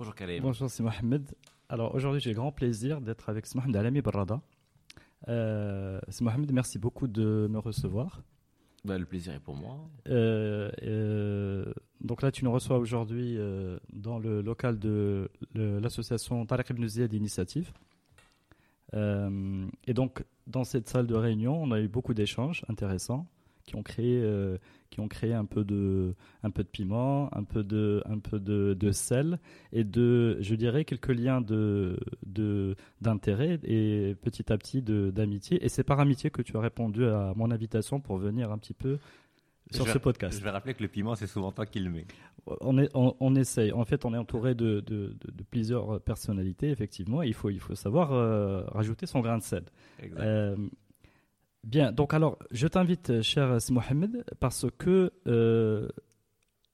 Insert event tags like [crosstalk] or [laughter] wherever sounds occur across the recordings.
Bonjour Karim. Bonjour, c'est Mohamed. Alors aujourd'hui, j'ai grand plaisir d'être avec Mohamed Alami Barrada. Euh, Mohamed, merci beaucoup de me recevoir. Bah, le plaisir est pour moi. Euh, euh, donc là, tu nous reçois aujourd'hui euh, dans le local de l'association Tariq Ibn Ziyad Initiative. Et donc, dans cette salle de réunion, on a eu beaucoup d'échanges intéressants qui ont créé, euh, qui ont créé un peu de, un peu de piment, un peu de, un peu de, de sel et de, je dirais, quelques liens de, d'intérêt et petit à petit d'amitié. Et c'est par amitié que tu as répondu à mon invitation pour venir un petit peu sur Je ce vais- podcast. Je vais rappeler que le piment, c'est souvent toi qui le mets. On, est, on, on essaye. En fait, on est entouré de, de, de- de plusieurs personnalités, effectivement. et Il faut, il faut savoir euh, rajouter son grain de sel. Exact. Euh, bien, donc alors, je t'invite, cher Si Mohamed, parce que euh,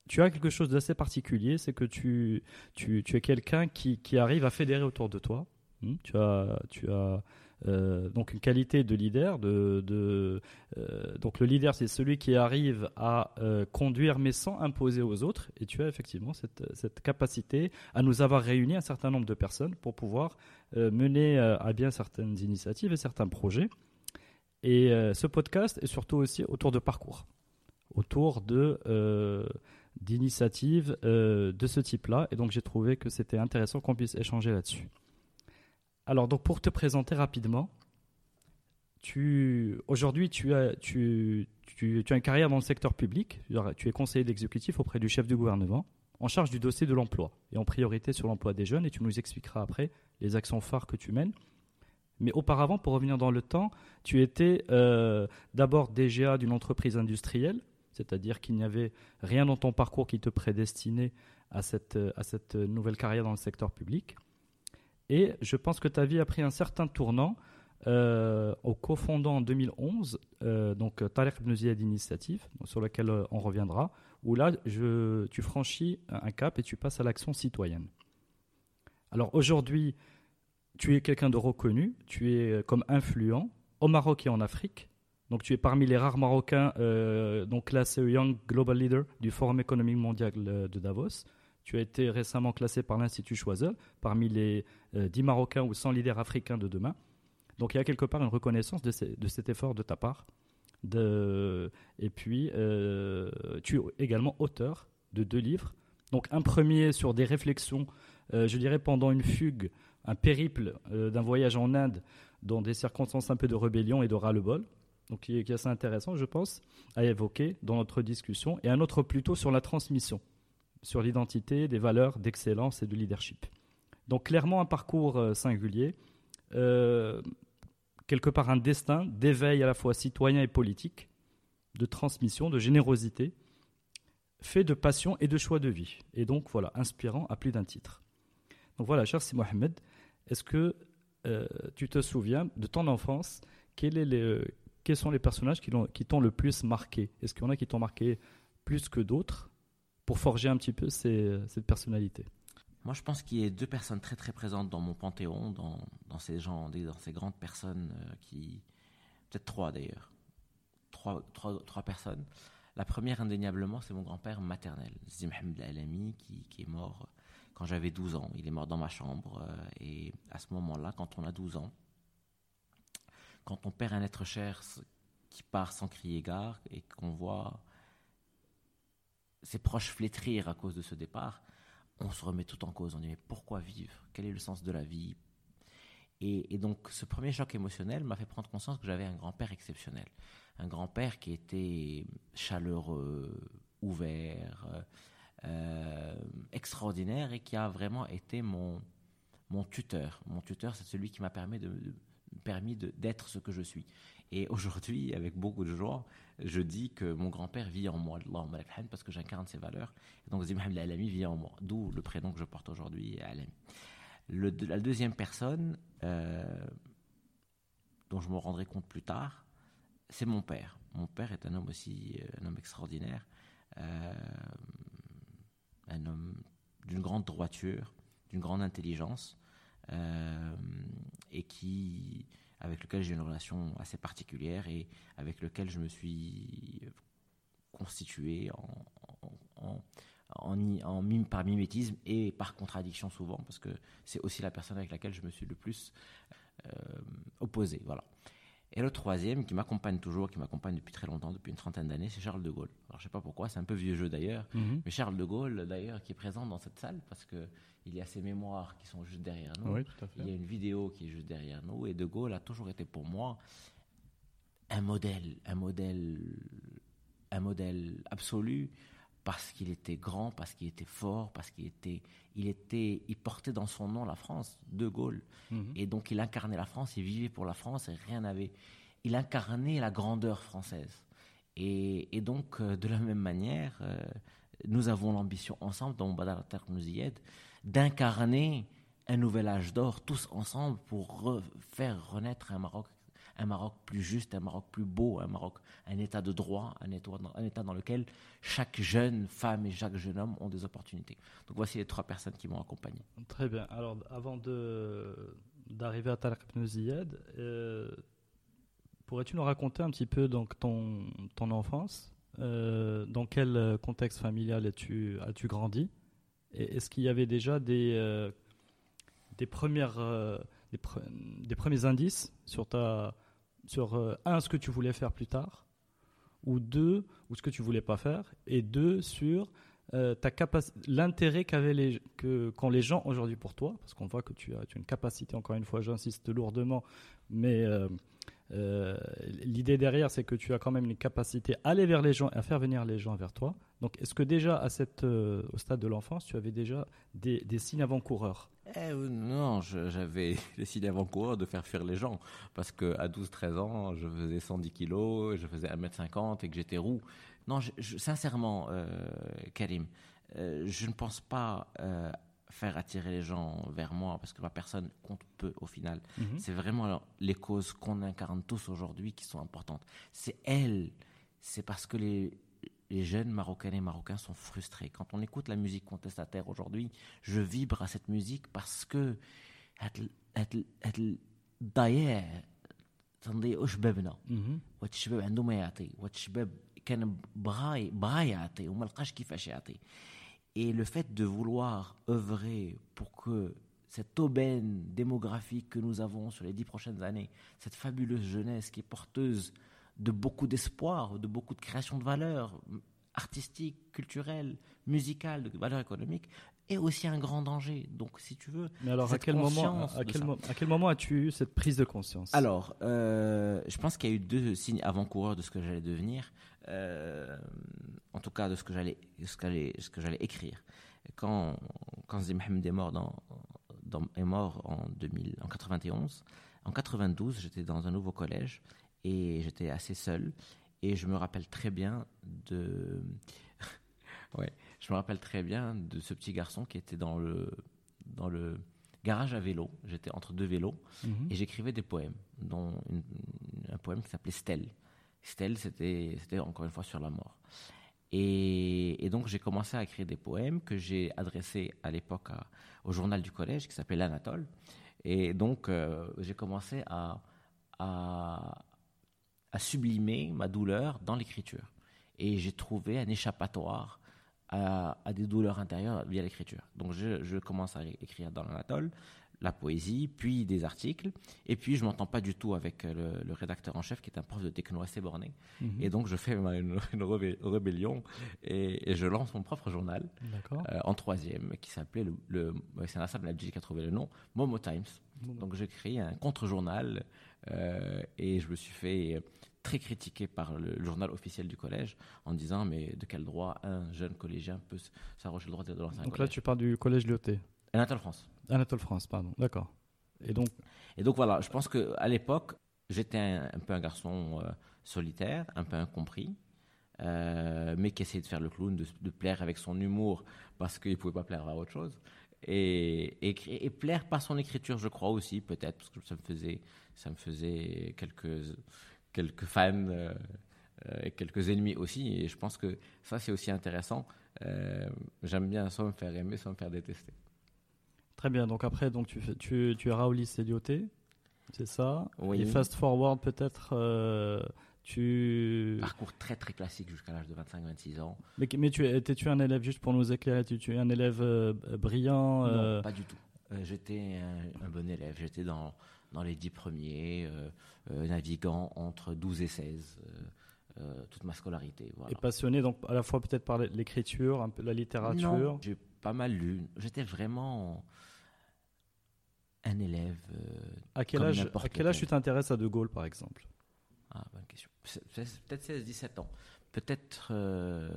tu as quelque chose d'assez particulier, c'est que tu, tu, tu es quelqu'un qui, qui arrive à fédérer autour de toi. Hmm, tu as, tu as euh, donc une qualité de leader. De, de, euh, donc le leader, c'est celui qui arrive à euh, conduire mais sans imposer aux autres. Et tu as effectivement cette, cette capacité à nous avoir réuni un certain nombre de personnes pour pouvoir euh, mener euh, à bien certaines initiatives et certains projets. Et euh, ce podcast est surtout aussi autour de parcours, autour de euh, d'initiatives euh, de ce type-là. Et donc j'ai trouvé que c'était intéressant qu'on puisse échanger là-dessus. Alors donc pour te présenter rapidement, tu aujourd'hui tu as tu, tu, as une carrière dans le secteur public. Tu es conseiller d'exécutif auprès du chef du gouvernement en charge du dossier de l'emploi et en priorité sur l'emploi des jeunes. Et tu nous expliqueras après les actions phares que tu mènes. Mais auparavant, pour revenir dans le temps, tu étais euh, d'abord DGA d'une entreprise industrielle, c'est-à-dire qu'il n'y avait rien dans ton parcours qui te prédestinait à cette, à cette nouvelle carrière dans le secteur public. Et je pense que ta vie a pris un certain tournant euh, au cofondant en 2011, euh, donc Ibn Ziyad Initiative, sur lequel euh, on reviendra, où là, tu franchis un cap et tu passes à l'action citoyenne. Alors aujourd'hui, tu es quelqu'un de reconnu, tu es euh, comme influent au Maroc et en Afrique. Donc tu es parmi les rares Marocains euh, donc classés Young Global Leader du Forum économique mondial euh, de Davos. Tu as été récemment classé par l'Institut Choiseul parmi les euh, 10 Marocains ou 100 leaders africains de demain. Donc il y a quelque part une reconnaissance de, cet effort de ta part. Et puis euh, tu es également auteur de deux livres. Donc un premier sur des réflexions, euh, je dirais pendant une fugue un périple euh, d'un voyage en Inde dans des circonstances un peu de rébellion et de ras-le-bol, donc qui est, assez intéressant, je pense, à évoquer dans notre discussion, et un autre plutôt sur la transmission, sur l'identité, des valeurs d'excellence et de leadership. Donc clairement un parcours euh, singulier, euh, quelque part un destin d'éveil à la fois citoyen et politique, de transmission, de générosité, fait de passion et de choix de vie, et donc voilà, inspirant à plus d'un titre. Donc voilà, cher Si Mohamed, est-ce que euh, tu te souviens de ton enfance? Quels sont les personnages qui t'ont le plus marqué? Est-ce qu'il y en a qui t'ont marqué plus que d'autres? Pour forger un petit peu cette personnalité Moi, je pense qu'il y a deux personnes très très présentes dans mon panthéon, dans, ces gens, dans ces grandes personnes euh, qui. Peut-être trois d'ailleurs. Trois, personnes. La première, indéniablement, c'est mon grand-père maternel, Zim Mohamed Alami, qui est mort quand j'avais 12 ans. Il est mort dans ma chambre. euh, et à ce moment-là, quand on a 12 ans, quand on perd un être cher qui part sans crier gare et qu'on voit ses proches flétrir à cause de ce départ, on se remet tout en cause. On dit mais pourquoi vivre? Quel est le sens de la vie? Et, donc, ce premier choc émotionnel m'a fait prendre conscience que j'avais un grand-père exceptionnel. Un grand-père qui était chaleureux, ouvert, euh, extraordinaire et qui a vraiment été mon, mon tuteur. Mon tuteur, c'est celui qui m'a permis de, d'être ce que je suis. Et aujourd'hui, avec beaucoup de joie, je dis que mon grand-père vit en moi, parce que j'incarne ses valeurs. Et donc, Zimham Alami vit en moi, d'où le prénom que je porte aujourd'hui, Alami. La deuxième personne, euh, dont je me rendrai compte plus tard, c'est mon père. Mon père est un homme aussi, euh, un homme extraordinaire, euh, un homme d'une grande droiture, d'une grande intelligence, et qui avec lequel j'ai une relation assez particulière et avec lequel je me suis constitué en, en, par mimétisme et par contradiction souvent, parce que c'est aussi la personne avec laquelle je me suis le plus euh, opposé. Voilà. Et le troisième, qui m'accompagne toujours, qui m'accompagne depuis très longtemps, depuis une trentaine d'années, c'est Charles de Gaulle. Alors je sais pas pourquoi, c'est un peu vieux jeu d'ailleurs, mhm. mais Charles de Gaulle d'ailleurs qui est présent dans cette salle parce que il y a ses mémoires qui sont juste derrière nous. Il y a une vidéo qui est juste derrière nous et de Gaulle a toujours été pour moi un modèle, un modèle, un modèle absolu parce qu'il était grand, parce qu'il était fort, parce qu'il était, il était, il portait dans son nom la France, De Gaulle, mhm. et donc il incarnait la France, il vivait pour la France et rien n'avait, il incarnait la grandeur française. Et, donc euh, de la même manière, euh, nous avons l'ambition ensemble dans Badar Tarnouziyed d'incarner un nouvel âge d'or tous ensemble pour faire renaître un Maroc un Maroc plus juste, un Maroc plus beau, un Maroc, un état de droit, un état, dans lequel chaque jeune femme et chaque jeune homme ont des opportunités. Donc voici les trois personnes qui m'ont accompagné. Très bien. Alors avant d'arriver à Talak Ibn euh, pourrais-tu nous raconter un petit peu donc ton ton enfance? Euh, Dans quel contexte familial as-tu as-tu grandi? Est-ce qu'il y avait déjà des euh, des premières des, premiers indices sur ta sur euh, un ce que tu voulais faire plus tard, ou deux ou ce que tu voulais pas faire, et deux sur euh, l'intérêt les que qu'ont les gens aujourd'hui pour toi, parce qu'on voit que tu as, une capacité. Encore une fois, j'insiste lourdement, mais euh, euh, l'idée derrière, c'est que tu as quand même une capacité à aller vers les gens et à faire venir les gens vers toi. Donc, est-ce que déjà, à cette, au stade de l'enfance, tu avais déjà des, signes avant-coureurs? Eh, Non, j'avais [laughs] des signes avant-coureurs de faire fuir les gens. Parce qu'à 12-13 ans, je faisais 110 kilos, je faisais 1m50 et que j'étais roux. Non, sincèrement, euh, Karim, je ne pense pas faire attirer les gens vers moi, parce que ma personne compte peu au final. Mhm. C'est vraiment les causes qu'on incarne tous aujourd'hui qui sont importantes. C'est elles, c'est parce que les, les jeunes Marocains et Marocains sont frustrés. Quand on écoute la musique contestataire aujourd'hui, je vibre à cette musique parce que تنضيق شبابنا والشباب عنده ما يعطي والشباب كان بغا بغا يعطي وما لقاش كيفاش يعطي et le fait de vouloir œuvrer pour que cette aubaine démographique que nous avons sur les dix prochaines années, cette fabuleuse jeunesse qui est porteuse de beaucoup d'espoir, de beaucoup de création de valeur artistique, culturelle, musicale, de valeur économique, est aussi un grand danger. Donc, si tu veux. Mais alors, à quel, moment, à, quel à quel moment as-tu eu cette prise de conscience? Alors, euh, je pense qu'il y a eu deux signes avant-coureurs de ce que j'allais devenir. Euh, en tout cas de ce que j'allais ce que j'allais écrire. Quand quand Mohamed est mort dans, est mort en 2000 en 91, en 92 j'étais dans un nouveau collège et j'étais assez seul et je me rappelle très bien de [laughs] ouais je me rappelle très bien de ce petit garçon qui était dans le dans le garage à vélo. J'étais entre deux vélos mhm. et j'écrivais des poèmes, dont un poème qui s'appelait Stelle. Stelle, c'était encore une fois sur la mort. Et, donc j'ai commencé à écrire des poèmes que j'ai adressés à l'époque au journal du collège qui s'appelait l'Anatole. Et donc euh, j'ai commencé à, à, sublimer ma douleur dans l'écriture. Et j'ai trouvé un échappatoire à, des douleurs intérieures via l'écriture. Donc je, je, commence à écrire dans l'Anatole la poésie, puis des articles. Et puis, je m'entends pas du tout avec euh, le, rédacteur en chef, qui est un prof de techno assez borné. Mhm. Et donc, je fais une, rébellion et, je lance mon propre journal euh, en troisième, qui s'appelait, le, le c'est un qui a trouvé le nom, Momo Times. Donc j'ai créé un contre-journal et je me suis fait très critiquer par le, journal officiel du collège en disant mais de quel droit un jeune collégien peut s'arroger le droit d'être dans un Donc là tu parles du collège Lyoté Anatole France. Anatole France, pardon. D'accord. Et donc Et donc voilà, je pense qu'à l'époque, j'étais un, peu un garçon euh, solitaire, un peu incompris. Euh, mais qui essayait de faire le clown, de, plaire avec son humour parce qu'il ne pouvait pas plaire à autre chose. Et, et, plaire par son écriture, je crois aussi, peut-être, parce que ça me faisait, ça me faisait quelques, quelques fans euh, et quelques ennemis aussi. Et je pense que ça, c'est aussi intéressant. J'aime bien soit me faire aimer, soit me faire détester. Très bien. Donc après, donc tu, tu, tu iras au lycée Lyoté, c'est ça? Oui. Et fast forward peut-être. Euh, tu... Parcours très très classique jusqu'à l'âge de 25-26 ans. Mais, mais tu étais-tu un élève, juste pour nous éclairer, tu, tu es un élève euh, brillant Non, euh, pas du tout. j'étais un, bon élève, j'étais dans, dans les 10 premiers, naviguant entre 12 et 16. toute ma scolarité. Et passionné donc à la fois peut-être par l'écriture, un peu la littérature? Non, j'ai pas mal lu. J'étais vraiment un élève. Euh, à quel âge, à quel âge tu t'intéresses à De Gaulle, par exemple? Ah, bonne question. Peut-être 16-17 ans. Peut-être. Euh,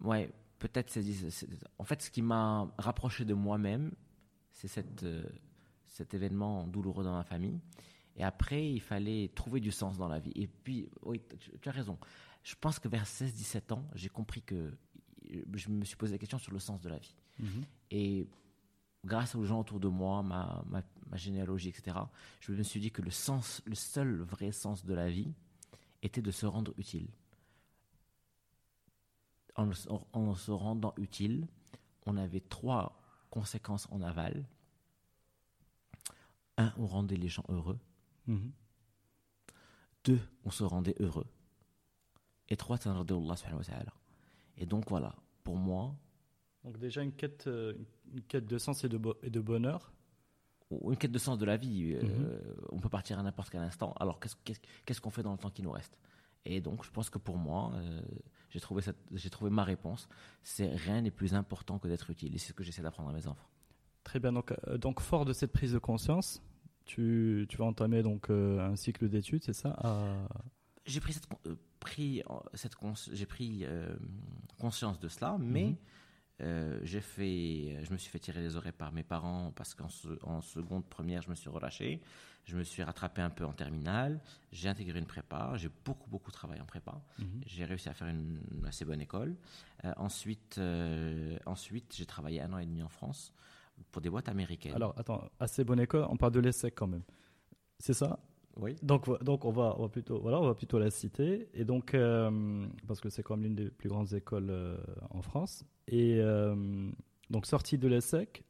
ouais, peut-être 16 En fait, ce qui m'a rapproché de moi-même, c'est cette, euh, cet événement douloureux dans ma famille. Et après, il fallait trouver du sens dans la vie. Et puis, oui, tu, as raison. Je pense que vers 16-17 ans, j'ai compris que je me suis posé la question sur le sens de la vie. Mhm. Et grâce aux gens autour de moi, ma, ma, généalogie, etc., je me suis dit que le, sens, le seul vrai sens de la vie était de se rendre utile. En, en se rendant utile, on avait trois conséquences en aval. Un, on rendait les gens heureux. Mhm. Deux, on se rendait heureux. Et trois, c'est Allah subhanahu wa ta'ala. Et donc voilà, pour moi. Donc déjà une quête, euh, une quête de sens et de, et de bonheur. Une quête de sens de la vie. Euh, mhm. on peut partir à n'importe quel instant. Alors qu'est-ce qu'on fait dans le temps qui nous reste? Et donc je pense que pour moi, euh, j'ai trouvé, trouvé ma réponse. C'est rien n'est plus important que d'être utile. Et c'est ce que j'essaie d'apprendre à mes enfants. Très bien. Donc, donc fort de cette prise de conscience, tu, tu vas entamer donc un cycle d'études, c'est ça? J'ai pris cette pris cette j'ai pris euh, conscience de cela, mais mhm. Euh, j'ai fait, je me suis fait tirer les oreilles par mes parents parce qu'en en seconde première, je me suis relâché. Je me suis rattrapé un peu en terminale. J'ai intégré une prépa. J'ai beaucoup, beaucoup travaillé en prépa. Mhm. J'ai réussi à faire une, assez bonne école. Euh, ensuite, ensuite j'ai travaillé un an et demi en France pour des boîtes américaines. Alors, attends, assez bonne école, on parle de l'ESSEC quand même. C'est ça? Oui. Donc, donc on, va, on va plutôt, voilà, on va plutôt la citer. Et donc, euh, parce que c'est quand même l'une des plus grandes écoles euh, en France. Et euh, donc, sortie de l'ESSEC,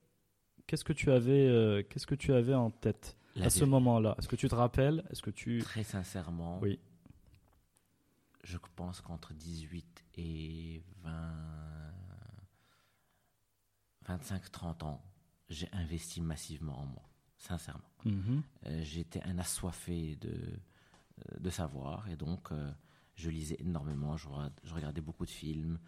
qu'est-ce que tu avais, qu'est-ce que tu avais en tête à ce moment-là? Est-ce que tu te rappelles? Est-ce que tu très sincèrement, oui. Je pense qu'entre 18 et 20, 25, 30 ans, j'ai investi massivement en moi sincèrement. Mhm. Euh, j'étais un assoiffé de, euh, de savoir et donc euh, je lisais énormément, je, regardais beaucoup de films,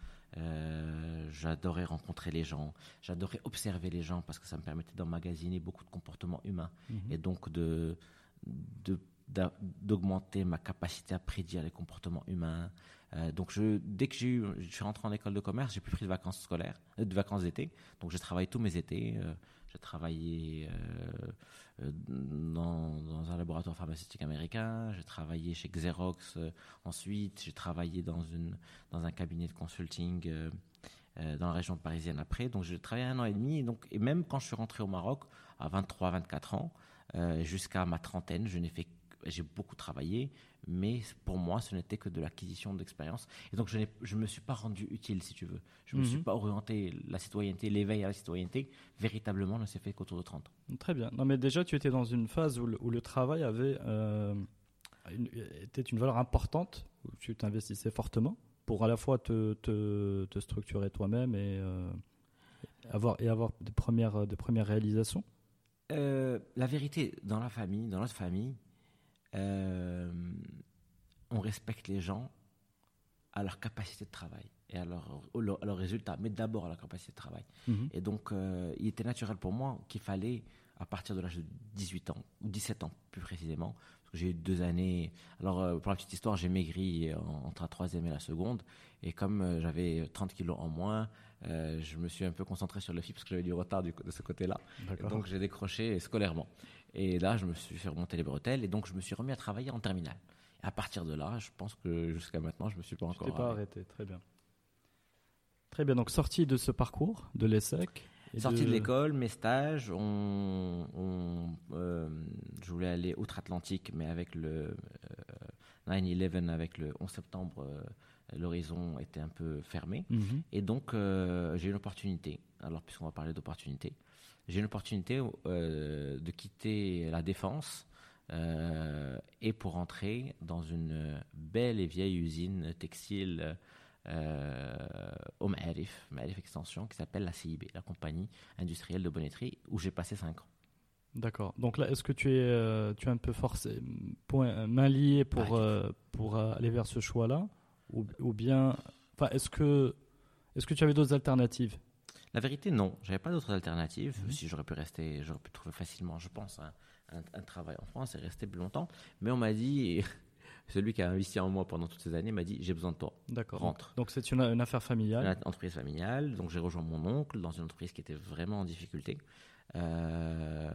j'adorais rencontrer les gens, j'adorais observer les gens parce que ça me permettait d'emmagasiner beaucoup de comportements humains mhm. et donc de, d'augmenter ma capacité à prédire les comportements humains. donc je, dès que j'ai je suis rentré en école de commerce, j'ai plus pris de vacances scolaires, de vacances d'été. Donc j'ai travaillé tous mes étés. J'ai travaillé euh, euh, dans, un laboratoire pharmaceutique américain, j'ai travaillé chez Xerox euh, ensuite, j'ai travaillé dans, une, dans un cabinet de consulting dans la région parisienne après. Donc j'ai travaillé un an et demi. Et, donc, et même quand je suis rentré au Maroc à 23-24 ans, jusqu'à ma trentaine, je n'ai fait j'ai beaucoup travaillé, mais pour moi, ce n'était que de l'acquisition d'expérience. Et donc, je ne me suis pas rendu utile, si tu veux. Je ne me suis mhm. pas orienté la citoyenneté, l'éveil à la citoyenneté, véritablement ne s'est fait qu'autour de 30 ans. Très bien. Non, mais déjà, tu étais dans une phase où le, travail avait euh, était une valeur importante, où tu t'investissais fortement pour à la fois te, te, structurer toi-même et, euh, avoir, et avoir des premières, des premières réalisations. Euh, la vérité, dans la famille, dans notre famille, euh, on respecte les gens à leur capacité de travail et à leurs leur, résultats, mais d'abord à leur capacité de travail. Mhm. Et donc, euh, il était naturel pour moi qu'il fallait à partir de l'âge de 18 ans, ou 17 ans plus précisément, parce que j'ai eu deux années. Alors, euh, pour la petite histoire, j'ai maigri entre la troisième et la seconde, et comme euh, j'avais 30 kilos en moins, euh, je me suis un peu concentré sur le FI parce que j'avais du retard de ce côté-là. Donc, j'ai décroché scolairement. Et là, je me suis fait remonter les bretelles, et donc je me suis remis à travailler en terminale. Et à partir de là, je pense que jusqu'à maintenant, je me suis pas encore. pas arrêté, très bien. Très bien, donc sorti de ce parcours de l'ESSEC, Sorti de, l'école, mes stages, on, euh, je voulais aller outre-Atlantique, mais avec le 9-11, euh, avec le 11 septembre, l'horizon était un peu fermé. Mhm. Et donc, j'ai eu une opportunité. Alors, puisqu'on va parler d'opportunité, j'ai une opportunité de quitter la défense et pour entrer dans une belle et vieille usine textile euh, au Ma'arif, Ma'arif Extension, qui s'appelle la CIB, la compagnie industrielle de bonneterie, où j'ai passé 5 ans. D'accord. Donc là, est-ce que tu es, euh, tu es un peu forcé, point, main liée pour, euh, pour aller vers ce choix-là? Ou, ou, bien, enfin, est-ce que, est-ce que tu avais d'autres alternatives? La vérité, non. J'avais pas d'autres alternatives. Mhm. Si j'aurais pu rester, j'aurais pu trouver facilement, je pense, un, un, travail en France et rester plus longtemps. Mais on m'a dit, [laughs] celui qui a investi en moi pendant toutes ces années m'a dit j'ai besoin de toi. D'accord. Rentre. Donc c'est une, affaire familiale. Une entreprise familiale. Donc j'ai rejoint mon oncle dans une entreprise qui était vraiment en difficulté. Euh,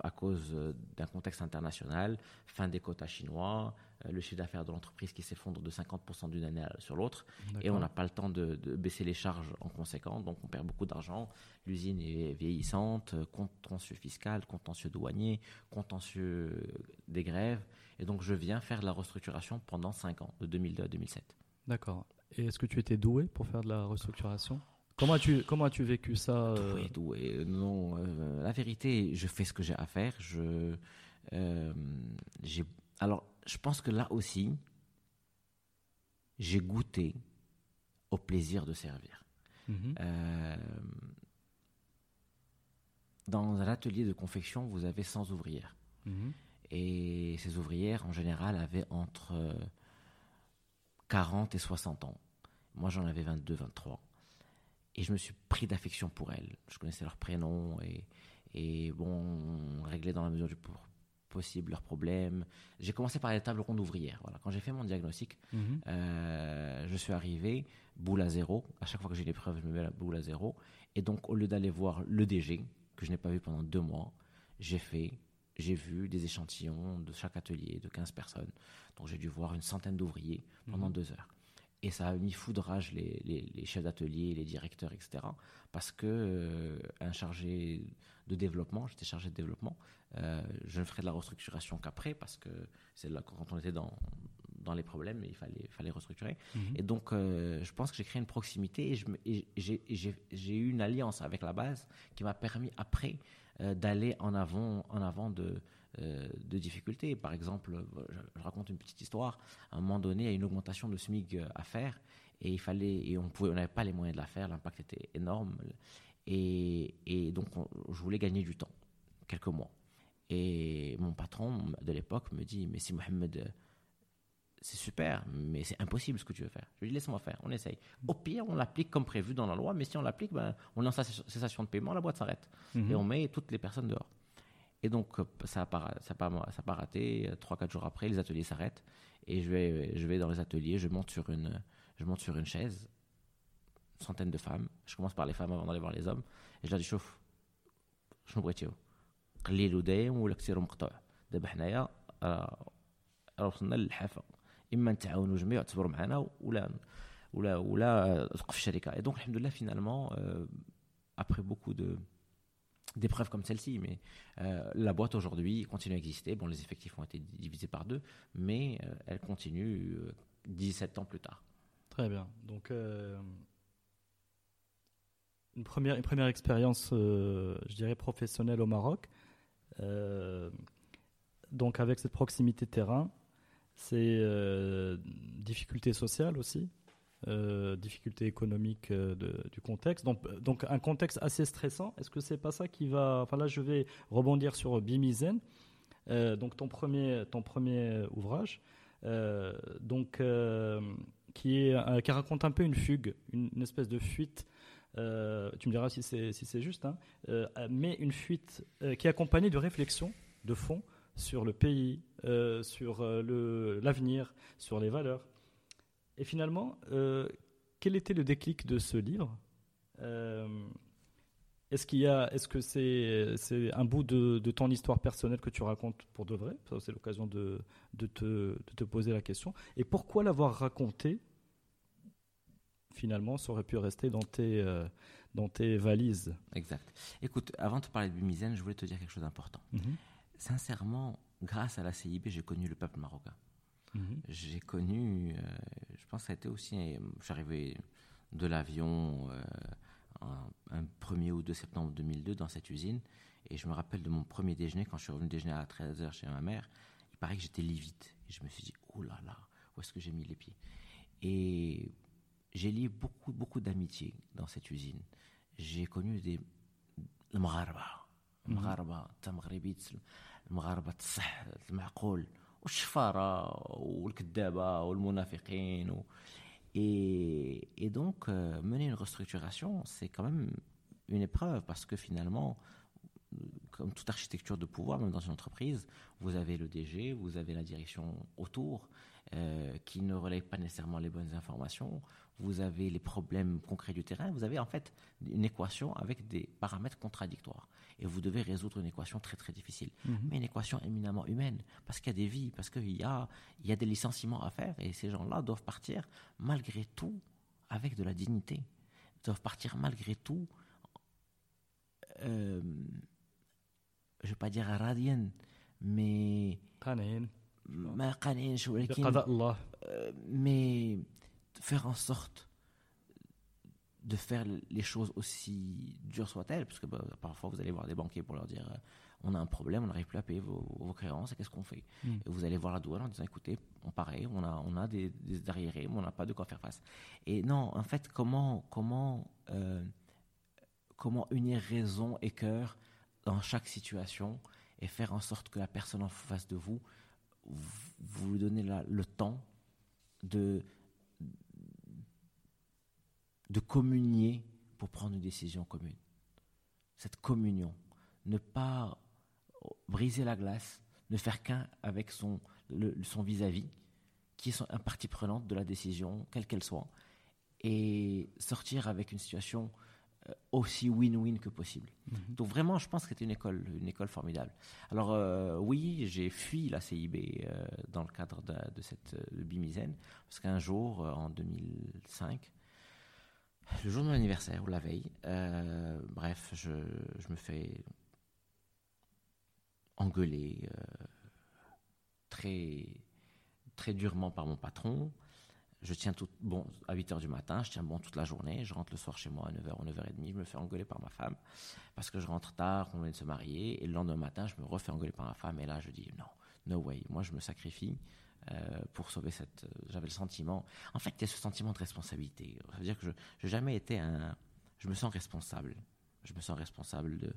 à cause d'un contexte international, fin des quotas chinois, euh, le chiffre d'affaires de l'entreprise qui s'effondre de 50% d'une année sur l'autre, et on n'a pas le temps de, baisser les charges en conséquence, donc on perd beaucoup d'argent. L'usine est vieillissante, contentieux fiscal, contentieux douanier, contentieux des grèves, et donc je viens faire de la restructuration pendant 5 ans, de 2002 à 2007. D'accord. Et est-ce que tu étais doué pour faire de la restructuration? Comment as-tu comment as-tu vécu ça euh? Doué, doué. Non, euh, la vérité, je fais ce que j'ai à faire. Je euh, j'ai alors je pense que là aussi j'ai goûté au plaisir de servir. Mhm. dans un atelier de confection, vous avez 100 ouvrières. Mhm. Et ces ouvrières, en général, avaient entre 40 et 60 ans. Moi, j'en avais 22, 23. Et je me suis pris d'affection pour elles. Je connaissais leurs prénoms et, et bon, on réglait dans la mesure du possible leurs problèmes. J'ai commencé par les tables rondes ouvrières. Voilà. Quand j'ai fait mon diagnostic, mhm. euh, je suis arrivé boule à zéro. À chaque fois que j'ai l'épreuve, je me mets la boule à zéro. Et donc, au lieu d'aller voir le DG, que je n'ai pas vu pendant deux mois, j'ai fait j'ai vu des échantillons de chaque atelier de 15 personnes. Donc j'ai dû voir une centaine d'ouvriers pendant mhm. deux heures. Et ça a mis foudrage les, les, chefs d'atelier, les directeurs, etc. Parce que euh, un chargé de développement, j'étais chargé de développement, euh, je ne ferais de la restructuration qu'après, parce que c'est là quand on était dans, dans les problèmes, il fallait, fallait restructurer. Mhm. Et donc, euh, je pense que j'ai créé une proximité et j'ai eu une alliance avec la base qui m'a permis après d'aller en avant, en avant de, de difficultés. Par exemple, je, raconte une petite histoire. À un moment donné, il y a une augmentation de SMIC à faire et il fallait et on pouvait, on n'avait pas les moyens de la faire. L'impact était énorme et, et donc je voulais gagner du temps, quelques mois. Et mon patron de l'époque me dit mais si Mohamed c'est super, mais c'est impossible ce que tu veux faire. Je lui dis, laisse-moi faire, on essaye. Au pire, on l'applique comme prévu dans la loi, mais si on l'applique, ben, on lance la cessation de paiement, la boîte s'arrête. Mhm. Et on met toutes les personnes dehors. Et donc, euh, ça n'a pas, ça pas, ça pas raté. Trois, quatre jours après, les ateliers s'arrêtent. Et je vais, je vais dans les ateliers, je monte sur une, je monte sur une chaise, une centaine de femmes. Je commence par les femmes avant d'aller voir les hommes. Et je leur dis, chauffe, je me بغيتيو قليلوا دايم ولا كثير مقطوع دابا حنايا راه وصلنا للحافه اما نتعاونوا جميع تصبروا معنا ولا ولا ولا توقف الشركه et donc alhamdoulilah finalement euh, après beaucoup de d'épreuves comme celle-ci mais euh, la boîte aujourd'hui continue à exister. Bon les effectifs ont été divisés par deux mais euh, elle continue 17 ans plus tard. Très bien. Donc une première une première expérience je dirais professionnelle au Maroc. Donc avec cette proximité terrain euh, difficultés sociales aussi, euh, difficultés économiques euh, du contexte. Donc, un contexte assez stressant. Est-ce que c'est pas ça qui va Enfin là, je vais rebondir sur Bimizen, donc ton premier, ouvrage, donc qui raconte un peu une fugue, une, espèce de fuite tu me diras si c'est si c'est juste, hein, mais une fuite qui est accompagnée de réflexions de fond sur le pays, sur l'avenir, sur les valeurs. Et finalement, quel était le déclic de ce livre est-ce qu'il y a, est-ce que c'est, c'est un bout de, de, ton histoire personnelle que tu racontes pour de vrai? C'est l'occasion de, de, te, de, te, poser la question. Et pourquoi l'avoir raconté Finalement, ça aurait pu rester dans tes, euh, dans tes valises? Exact. Écoute, avant de te parler de Bimisen, je voulais te dire quelque chose d'important. Mhm. Sincèrement, grâce à la CIB, j'ai connu le peuple marocain. Mhm. J'ai connu, euh, je pense que ça a été aussi, je suis arrivé de l'avion. Euh, un, 1er ou 2 septembre 2002 dans cette usine. Et je me rappelle de mon premier déjeuner, quand je suis revenu déjeuner à 13h chez ma mère, il paraît que j'étais livide. Et je me suis dit, oh là là, où est-ce que j'ai mis les pieds Et j'ai lié beaucoup, beaucoup d'amitié dans cette usine. J'ai connu des المغاربة المغاربة انت مغربي المغاربة تصح المعقول والشفارة والكذابة والمنافقين و... Et, donc, euh, mener une restructuration, c'est quand même une épreuve parce que finalement, comme toute architecture de pouvoir, même dans une entreprise, vous avez le DG, vous avez la direction autour euh, qui ne relaye pas nécessairement les bonnes informations, vous avez les problèmes concrets du terrain, vous avez en fait une équation avec des paramètres contradictoires. Et vous devez résoudre une équation très très difficile. Mhm. Mais une équation éminemment humaine, parce qu'il y a des vies, parce qu'il y a, il y a des licenciements à faire, et ces gens-là doivent partir malgré tout avec de la dignité. Ils doivent partir malgré tout, euh, je ne vais pas dire radienne, mais... Mais faire en sorte de faire les choses aussi dures soient-elles, parce que bah, parfois vous allez voir des banquiers pour leur dire euh, on a un problème, on n'arrive plus à payer vos, créances, qu'est-ce qu'on fait? Hmm. Et vous allez voir la douane en disant écoutez, on pareil, on a, on a des, des arriérés, mais on n'a pas de quoi faire face. Et non, en fait, comment, comment, euh, comment unir raison et cœur dans chaque situation et faire en sorte que la personne en face de vous, vous lui donnez le temps de de communier pour prendre une décision commune. Cette communion. Ne pas briser la glace, ne faire qu'un avec son, son vis-à-vis, qui est une partie prenante de la décision, quelle qu'elle soit, et sortir avec une situation euh, aussi win-win que possible. Mhm. Donc vraiment, je pense que c'était une école, une école formidable. Alors euh, oui, j'ai fui la CIB euh, dans le cadre de, de cette de parce qu'un jour, en 2005, le jour de mon anniversaire, ou la veille, euh, bref, je, me fais engueuler euh, très, très durement par mon patron. Je tiens tout bon à 8 h du matin, je tiens bon toute la journée. Je rentre le soir chez moi à 9h ou 9h30. Je me fais engueuler par ma femme parce que je rentre tard, on vient de se marier. Et le lendemain matin, je me refais engueuler par ma femme. Et là, je dis non, no way. Moi, je me sacrifie. Euh, pour sauver cette. Euh, j'avais le sentiment. En fait, il y a ce sentiment de responsabilité. Ça veut dire que je n'ai jamais été un. Je me sens responsable. Je me sens responsable de.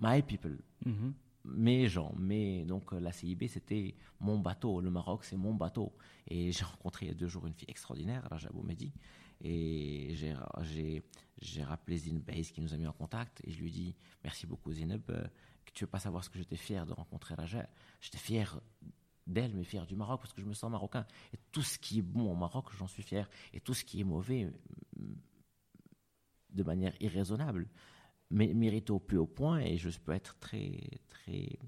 My people. Mm-hmm. Mes gens. Mais donc, euh, la CIB, c'était mon bateau. Le Maroc, c'est mon bateau. Et j'ai rencontré il y a deux jours une fille extraordinaire, Raja Mehdi. Et j'ai rappelé Zineb qui nous a mis en contact. Et je lui ai dit Merci beaucoup, Zineb. Que tu veux pas savoir ce que j'étais fier de rencontrer Raja. J'étais fier d'elle, mais fier du Maroc, parce que je me sens marocain. Et tout ce qui est bon au Maroc, j'en suis fier. Et tout ce qui est mauvais, de manière irraisonnable, mais mérite au plus haut point. Et je peux être très, très,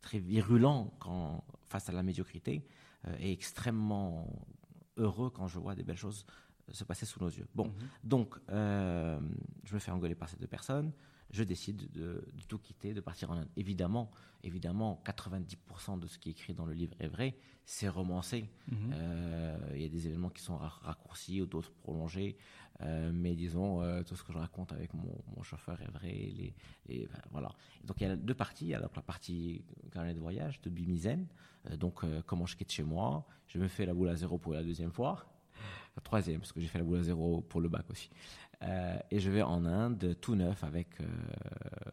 très virulent quand, face à la médiocrité, euh, et extrêmement heureux quand je vois des belles choses se passer sous nos yeux. Bon, mhm. donc, euh, je me fais engueuler par ces deux personnes je décide de, tout quitter, de partir en Inde. Évidemment, évidemment, 90% de ce qui est écrit dans le livre est vrai, c'est romancé. Mhm. Euh, il y a des événements qui sont raccourcis ou d'autres prolongés, euh, mais disons, euh, tout ce que je raconte avec mon, chauffeur est vrai. Les, voilà. Donc il y a deux parties. Il y a la partie carnet de voyage de Bimizen, donc comment je quitte chez moi? Je me fais la boule à zéro pour la deuxième fois. La troisième, parce que j'ai fait la boule à zéro pour le bac aussi. Euh, et je vais en Inde tout neuf avec, euh,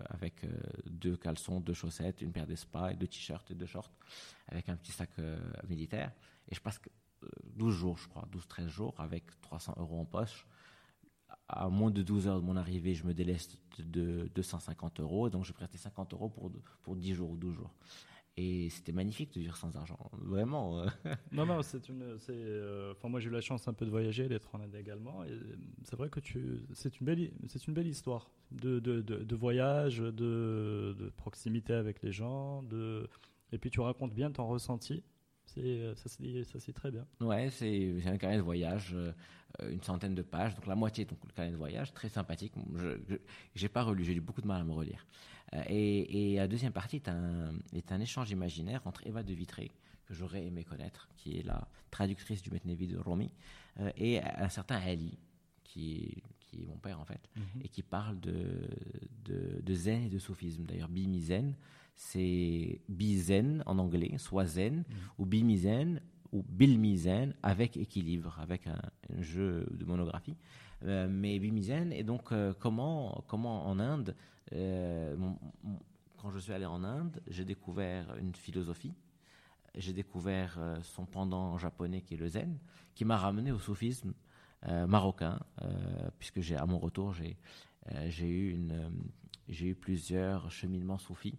avec euh, deux caleçons, deux chaussettes, une paire d'espadrilles, deux t-shirts et deux shorts, avec un petit sac militaire. Et je passe 12 jours, je crois, 12-13 jours avec 300 euros en poche, à moins de 12 heures de mon arrivée, je me déleste de 250 euros, donc je prestais 50 euros pour, pour 10 jours ou 12 jours. Et c'était magnifique de vivre sans argent, vraiment. Euh. [laughs] non, non, c'est une. Euh, enfin, moi, j'ai eu la chance un peu de voyager, d'être en Inde également. Et c'est vrai que tu, c'est une belle, c'est une belle histoire de, de, de, voyage, de, de, proximité avec les gens, de. Et puis tu racontes bien ton ressenti. C'est, euh, ça, c'est, très bien. Ouais, c'est, un carnet de voyage, une centaine de pages, donc la moitié donc le carnet de voyage, très sympathique. Je, j'ai pas relu, j'ai eu beaucoup de mal à me relire. Euh, et, la deuxième partie est un, est un échange imaginaire entre Eva de Vitré, que j'aurais aimé connaître, qui est la traductrice du Metnevi de Romy, euh, et un certain Ali, qui est, qui est mon père en fait, mhm. et qui parle de, de, zen et de sophisme. D'ailleurs, bimizen, c'est bizen en anglais, soit zen, mhm. ou bimizen, ou bilmizen, avec équilibre, avec un, jeu de monographie. Euh, mais bimizen, et donc comment, comment en Inde, euh, quand je suis allé en Inde, j'ai découvert une philosophie. J'ai découvert euh, son pendant japonais qui est le zen, qui m'a ramené au soufisme euh, marocain, puisque j'ai, à mon retour, j'ai, j'ai eu une, j'ai eu plusieurs cheminements soufis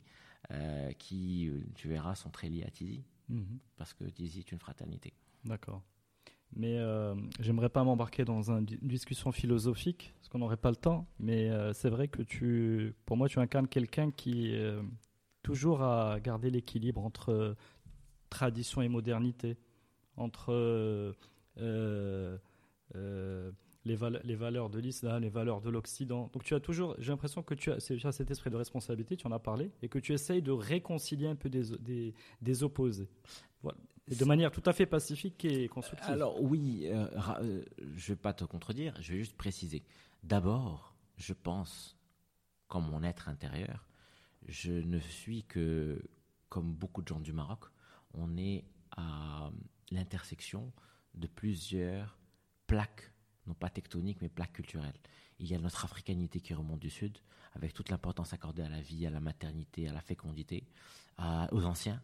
qui, tu verras, sont très liés à Tizi, mhm. parce que Tizi est une fraternité. D'accord. Mais euh, j'aimerais pas m'embarquer dans une discussion philosophique, parce qu'on n'aurait pas le temps. Mais euh, c'est vrai que tu, pour moi, tu incarnes quelqu'un qui euh, toujours a gardé l'équilibre entre tradition et modernité, entre les, les, valeurs de l'islam, les valeurs de l'Occident. Donc tu as toujours, j'ai l'impression que tu as, cet esprit de responsabilité, tu en as parlé, et que tu essayes de réconcilier un peu des, des, des opposés. Voilà de manière tout à fait pacifique et constructive. Alors oui, euh, euh, je ne vais pas te contredire, je vais juste préciser. D'abord, je pense, comme mon être intérieur, je ne suis que, comme beaucoup de gens du Maroc, on est à l'intersection de plusieurs plaques, non pas tectoniques, mais plaques culturelles. Il y a notre africanité qui remonte du sud, avec toute l'importance accordée à la vie, à la maternité, à la fécondité, aux anciens,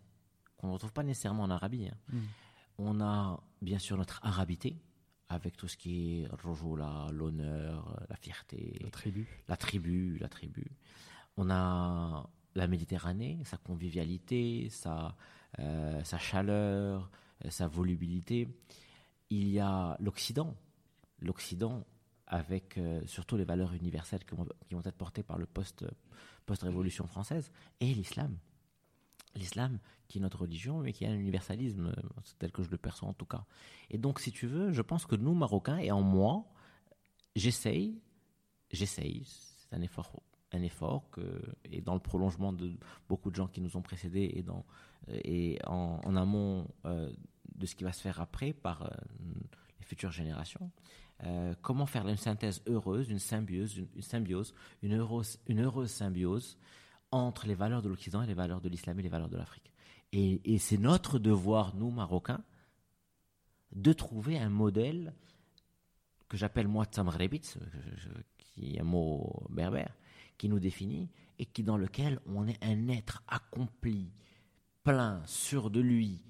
qu'on ne retrouve pas nécessairement en Arabie. Hein. Hmm. On a bien sûr notre arabité, avec tout ce qui est rojola, l'honneur, la fierté. La tribu. La tribu, la tribu. On a la Méditerranée, sa convivialité, sa, euh, sa chaleur, euh, sa volubilité. Il y a l'Occident. L'Occident avec euh, surtout les valeurs universelles qui vont, qui vont être portées par le post-révolution française et l'islam l'islam qui est notre religion, mais qui a un universalisme euh, tel que je le perçois en tout cas. Et donc, si tu veux, je pense que nous, Marocains, et en moi, j'essaye, j'essaye, c'est un effort, un effort que, et dans le prolongement de beaucoup de gens qui nous ont précédés et, dans, et en, amont euh, de ce qui va se faire après par euh, les futures générations. comment faire une synthèse heureuse, une symbiose, une, symbiose, une heureuse, une heureuse symbiose entre les valeurs de l'Occident et les valeurs de l'islam et les valeurs de l'Afrique. Et, c'est notre devoir, nous, Marocains, de trouver un modèle que j'appelle moi Tsamrebit, qui est un mot berbère, qui nous définit et qui dans lequel on est un être accompli, plein, sûr de lui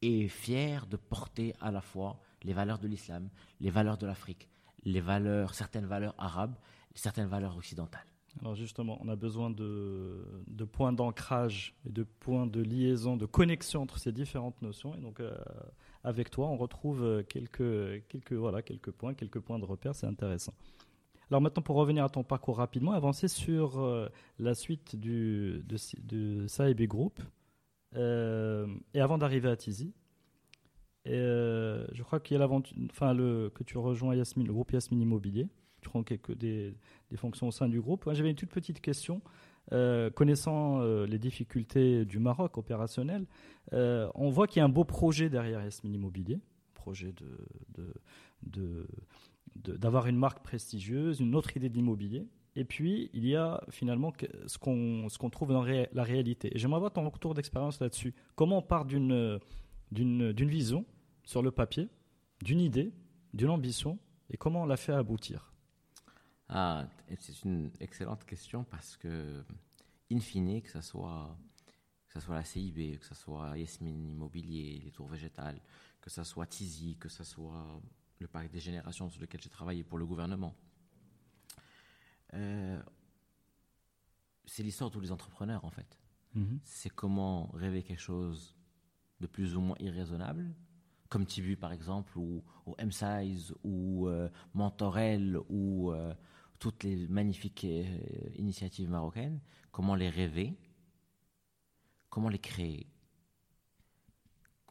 et fier de porter à la fois les valeurs de l'islam, les valeurs de l'Afrique, les valeurs, certaines valeurs arabes, certaines valeurs occidentales. Alors justement, on a besoin de, points d'ancrage et de points de liaison, de connexion entre ces différentes notions. Et donc, euh, avec toi, on retrouve quelques, quelques, voilà, quelques points, quelques points de repère. C'est intéressant. Alors maintenant, pour revenir à ton parcours rapidement, avancer sur euh, la suite du, de, Group. Euh, et avant d'arriver à Tizi, je crois qu'il y a l'aventure, enfin, le, que tu rejoins Yasmine, le groupe Yasmine Immobilier tu quelques, des, fonctions au sein du groupe. J'avais une toute petite question. Euh, connaissant euh, les difficultés du Maroc opérationnel, euh, on voit qu'il y a un beau projet derrière Yasmin Immobilier, projet d'avoir une marque prestigieuse, une autre idée de l'immobilier. Et puis, il y a finalement ce qu'on, trouve dans la réalité. Et j'aimerais avoir ton retour d'expérience là-dessus. Comment on part d'une vision sur le papier, d'une idée, d'une ambition, et comment on la fait aboutir? Ah, c'est une excellente question parce que, in fine, que ce soit, que ça soit la CIB, que ce soit Yasmine Immobilier, les tours végétales, que ce soit Tizi, que ce soit le parc des générations sur lequel j'ai travaillé pour le gouvernement, euh, c'est l'histoire de tous les entrepreneurs en fait. Mhm. C'est comment rêver quelque chose de plus ou moins irraisonnable, comme Tibu par exemple, ou, ou M-Size, ou euh, Mentorel, ou euh, toutes les magnifiques euh, initiatives marocaines, comment les rêver, comment les créer,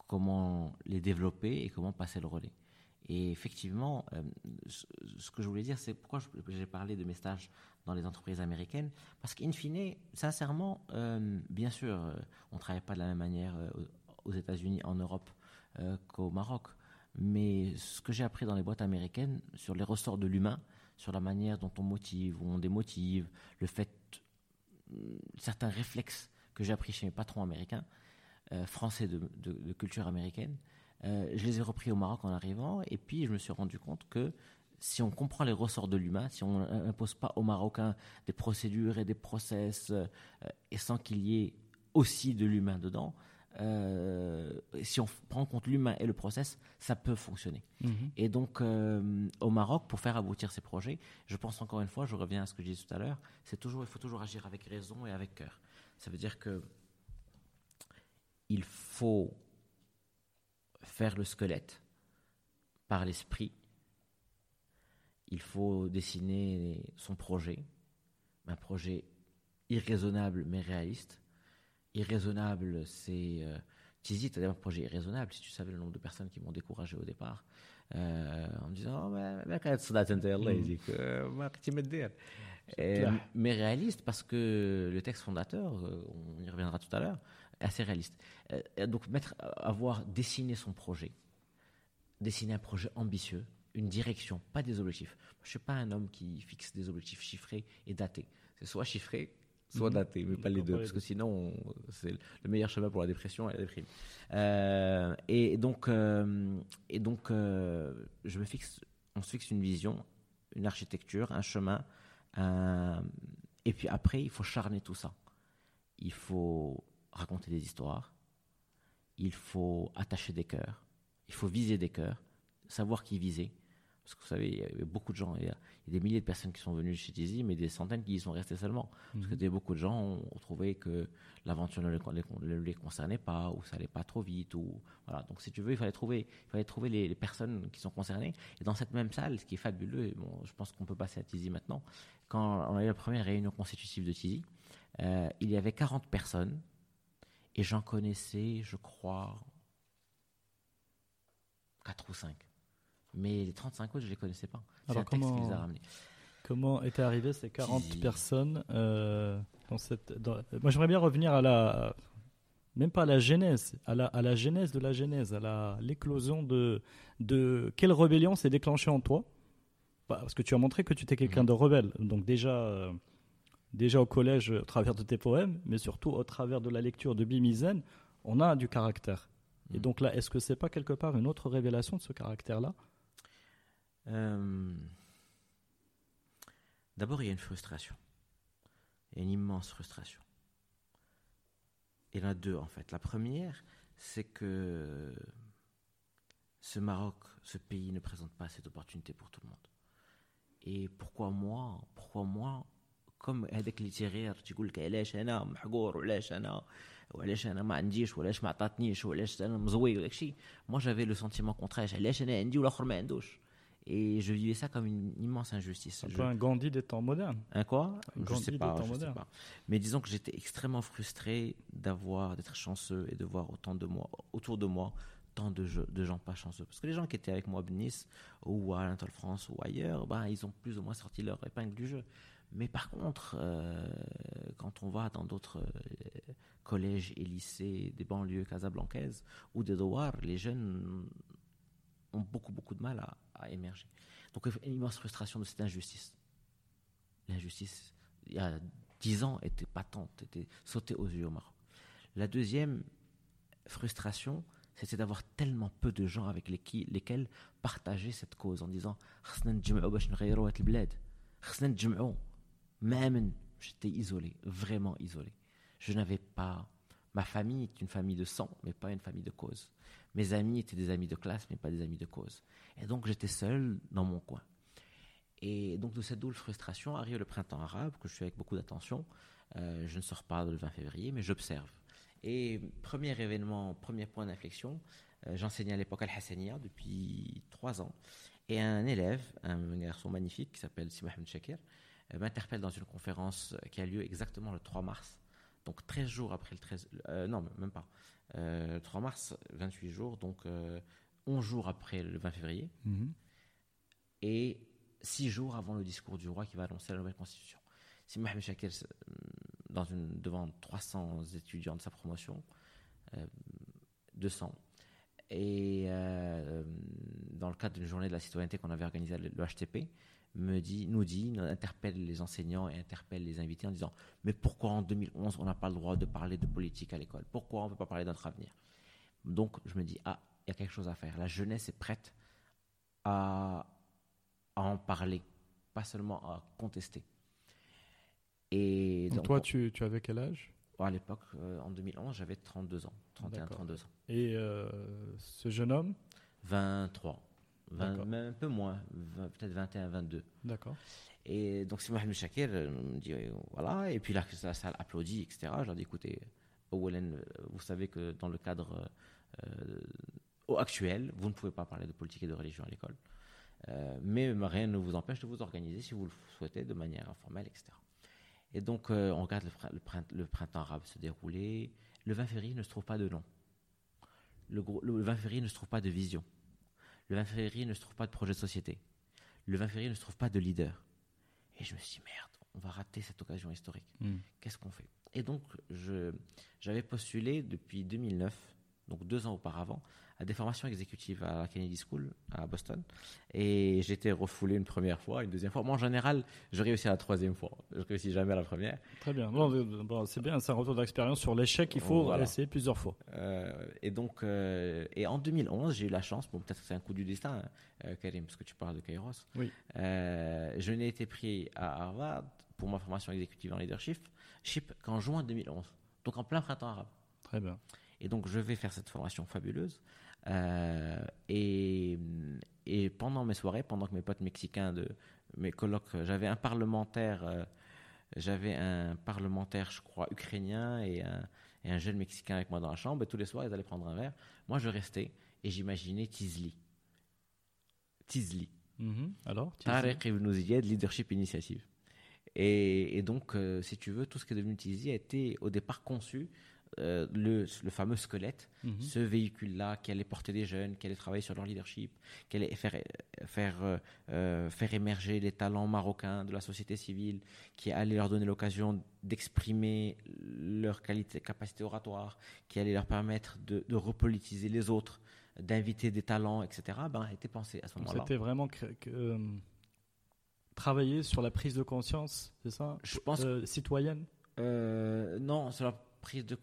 comment les développer et comment passer le relais. Et effectivement, euh, ce que je voulais dire, c'est pourquoi j'ai parlé de mes stages dans les entreprises américaines. Parce qu'in fine, sincèrement, euh, bien sûr, on ne travaille pas de la même manière aux États-Unis, en Europe qu'au Maroc. Mais ce que j'ai appris dans les boîtes américaines sur les ressorts de l'humain, sur la manière dont on motive, où on démotive, le fait, euh, certains réflexes que j'ai appris chez mes patrons américains, euh, français de, culture américaine, euh, je les ai repris au Maroc en arrivant, et puis je me suis rendu compte que si on comprend les ressorts de l'humain, si on n'impose pas aux Marocains des procédures et des process, et sans qu'il y ait aussi de l'humain dedans, euh, si on prend en compte l'humain et le process, ça peut fonctionner. Mhm. Et donc, euh, au Maroc, pour faire aboutir ces projets, je pense encore une fois, je reviens à ce que je disais tout à l'heure, c'est toujours, il faut toujours agir avec raison et avec cœur. Ça veut dire que il faut faire le squelette par l'esprit. Il faut dessiner son projet, un projet irraisonnable mais réaliste Irraisonnable, c'est. Euh, Tizi, tu as un projet irraisonnable. Si tu savais le nombre de personnes qui m'ont découragé au départ, euh, en me disant oh, mais, mais quand tu صدعت انت يلا يجيك euh, ما كنتي ما تدير. Euh, clair. mais réaliste parce que le texte fondateur, euh, on y reviendra tout à l'heure, est assez réaliste. Euh, donc mettre, avoir dessiné son projet, dessiner un projet ambitieux, une direction, pas des objectifs. Je suis pas un homme qui fixe des objectifs chiffrés et datés. C'est soit chiffré, soit Mhm. daté, mais pas les deux, parce que sinon on- c'est le meilleur chemin pour la dépression et la déprime. Euh, et donc, euh, et donc, euh, je me fixe, on se fixe une vision, une architecture, un chemin, et puis après il faut charner tout ça. Il faut raconter des histoires, il faut attacher des cœurs, il faut viser des cœurs, savoir qui viser. Parce que vous savez, il y avait beaucoup de gens, il y a, il y a des milliers de personnes qui sont venues chez Tizi, mais des centaines qui y sont restées seulement. Parce que des- beaucoup de gens ont, ont trouvé que l'aventure ne les, concernait pas, ou ça allait pas trop vite. Ou, voilà. Donc, si tu veux, il fallait trouver, il fallait trouver les, les personnes qui sont concernées. Et dans cette même salle, ce qui est fabuleux, et bon, je pense qu'on peut passer à Tizi maintenant, quand on a eu la première réunion constitutive de Tizi, euh, il y avait 40 personnes, et j'en connaissais, je crois, 4 ou 5. Mais les 35 autres, je ne les connaissais pas. Alors un texte qui comment- les a ramenés. Comment étaient arrivées ces 40 Tizi. personnes euh, dans cette. dans- Moi, j'aimerais bien revenir à la. Même pas à la genèse, à la, à la genèse de la genèse, à la- l'éclosion de, de. Quelle rébellion s'est déclenchée en toi? Bah, Parce que tu as montré que tu étais quelqu'un Mhm. de rebelle. Donc, déjà, euh, déjà au collège, au travers de tes poèmes, mais surtout au travers de la lecture de Bimizen, on a du caractère. Et Mhm. donc là, est-ce que c'est pas quelque part une autre révélation de ce caractère-là? Euh, D'abord, il y a une frustration. Il y a une immense frustration. Il y en a deux, en fait. La première, c'est que ce Maroc, ce pays ne présente pas cette opportunité pour tout le monde. Et pourquoi moi Pourquoi moi comme هذاك اللي تيغير تيقول لك علاش انا محقور وعلاش انا وعلاش انا ما عنديش وعلاش ما عطاتنيش وعلاش انا مزوي وداك الشيء moi j'avais le sentiment contraire علاش انا عندي والاخر ما عندوش et je vivais ça comme une immense injustice un Je- peu un Gandhi des temps modernes. un quoi? Je sais pas, je sais pas. Mais disons que j'étais extrêmement frustré d'avoir, d'être chanceux et de voir autant de moi, autour de moi, tant de, jeux- de gens pas chanceux. Parce que les gens qui étaient avec moi à Nice ou à l'Intel France ou ailleurs, ben, ils ont plus ou moins sorti leur épingle du jeu. Mais par contre, euh, quand on va dans d'autres euh, collèges et lycées des banlieues casablancaises ou des Douars, les jeunes ont beaucoup, beaucoup de mal à, à émerger. Donc une immense frustration de cette injustice. L'injustice, il y a dix ans, était patente, était sautée aux yeux au Maroc. La deuxième frustration, c'était d'avoir tellement peu de gens avec lesquels partager cette cause en disant j'étais isolé, vraiment isolé. Je n'avais pas. Ma famille est une famille de sang, mais pas une famille de cause mes amis étaient des amis de classe mais pas des amis de cause et donc j'étais seul dans mon coin Et donc de cette double frustration arrive le printemps arabe, que je suis avec beaucoup d'attention. Euh, je ne sors pas le 20 février, mais j'observe. Et premier événement, premier point d'inflexion, euh, j'enseignais à l'époque Al-Hassaniya depuis trois ans. Et un élève, un garçon magnifique qui s'appelle Sima Ahmed Shakir, euh, m'interpelle dans une conférence qui a lieu exactement le 3 mars, donc 13 jours après le 13, non, même pas, le 3 mars, 28 jours, donc 11 jours après le 20 février. Mhm. Et six jours avant le discours du roi qui va annoncer la nouvelle constitution. Si Mohamed Shakir, euh, dans une, devant 300 étudiants de sa promotion, 200, euh, et euh, dans le cadre d'une journée de la citoyenneté qu'on avait organisée à l'HTP, me dit, nous dit, interpelle les enseignants et interpelle les invités en disant Mais pourquoi en 2011 on n'a pas le droit de parler de politique à l'école? Pourquoi on ne peut pas parler de notre avenir? Donc je me dis Ah, il y a quelque chose à faire. La jeunesse est prête à, à en parler, pas seulement à contester. Et donc, toi, tu, tu, avais quel âge? À l'époque, euh, en 2011, j'avais 32 ans, 31, 32 ans. Et euh, ce jeune homme? 23. Même un peu moins, peut-être 21, 22. D'accord. Et donc, c'est Mohamed Shakir euh, me dit voilà, et puis là, la salle applaudit, etc. Je leur dis écoutez, vous savez que dans le cadre actuel, vous ne pouvez pas parler de politique et de religion à l'école. Euh, mais rien ne vous empêche de vous organiser si vous le souhaitez de manière informelle, etc. Et donc, euh, on regarde le, printemps, arabe se dérouler. Le 20 février ne se trouve pas de nom. Le, 20 février ne se trouve pas de vision. Le 20 février ne se trouve pas de projet de société. Le 20 février ne se trouve pas de leader. Et je me suis dit, merde, on va rater cette occasion historique. Hmm. Qu'est-ce qu'on fait? Et donc, j'avais postulé depuis 2009, donc deux ans auparavant, des formations exécutives à la Kennedy School à Boston. Et j'ai été refoulé une première fois, une deuxième fois. Moi, en général, je réussis à la troisième fois. Je réussis jamais à la première. Très bien. Bon, c'est bien, c'est un retour d'expérience sur l'échec. Il faut essayer plusieurs fois. Euh, et donc, euh, et en 2011, j'ai eu la chance, bon, peut-être que c'est un coup du destin, euh, Karim, parce que tu parles de Kairos. Oui. je n'ai été pris à Harvard pour ma formation exécutive en leadership qu'en juin 2011. Donc en plein printemps arabe. Très bien. Et donc, je vais faire cette formation fabuleuse. Euh, et, et, pendant mes soirées, pendant que mes potes mexicains de mes colloques, j'avais un parlementaire, euh, j'avais un parlementaire, je crois, ukrainien et un, et un, jeune mexicain avec moi dans la chambre. Et tous les soirs, ils allaient prendre un verre. Moi, je restais et j'imaginais Tizli. Tizli. Mm-hmm. Alors Tarek Ibn Ziyad, Leadership Initiative. Et, et donc, euh, si tu veux, tout ce qui est devenu Tizli a été au départ conçu euh, le, le, fameux squelette, mhm. ce véhicule-là qui allait porter des jeunes, qui allait travailler sur leur leadership, qui allait faire, faire, euh, euh, faire émerger les talents marocains de la société civile, qui allait leur donner l'occasion d'exprimer leur qualité, capacité oratoire, qui allait leur permettre de, de repolitiser les autres, d'inviter des talents, etc., ben, a été pensé à ce moment-là. C'était vraiment travailler sur la prise de conscience, c'est ça? Je pense citoyenne? Non, sur la prise de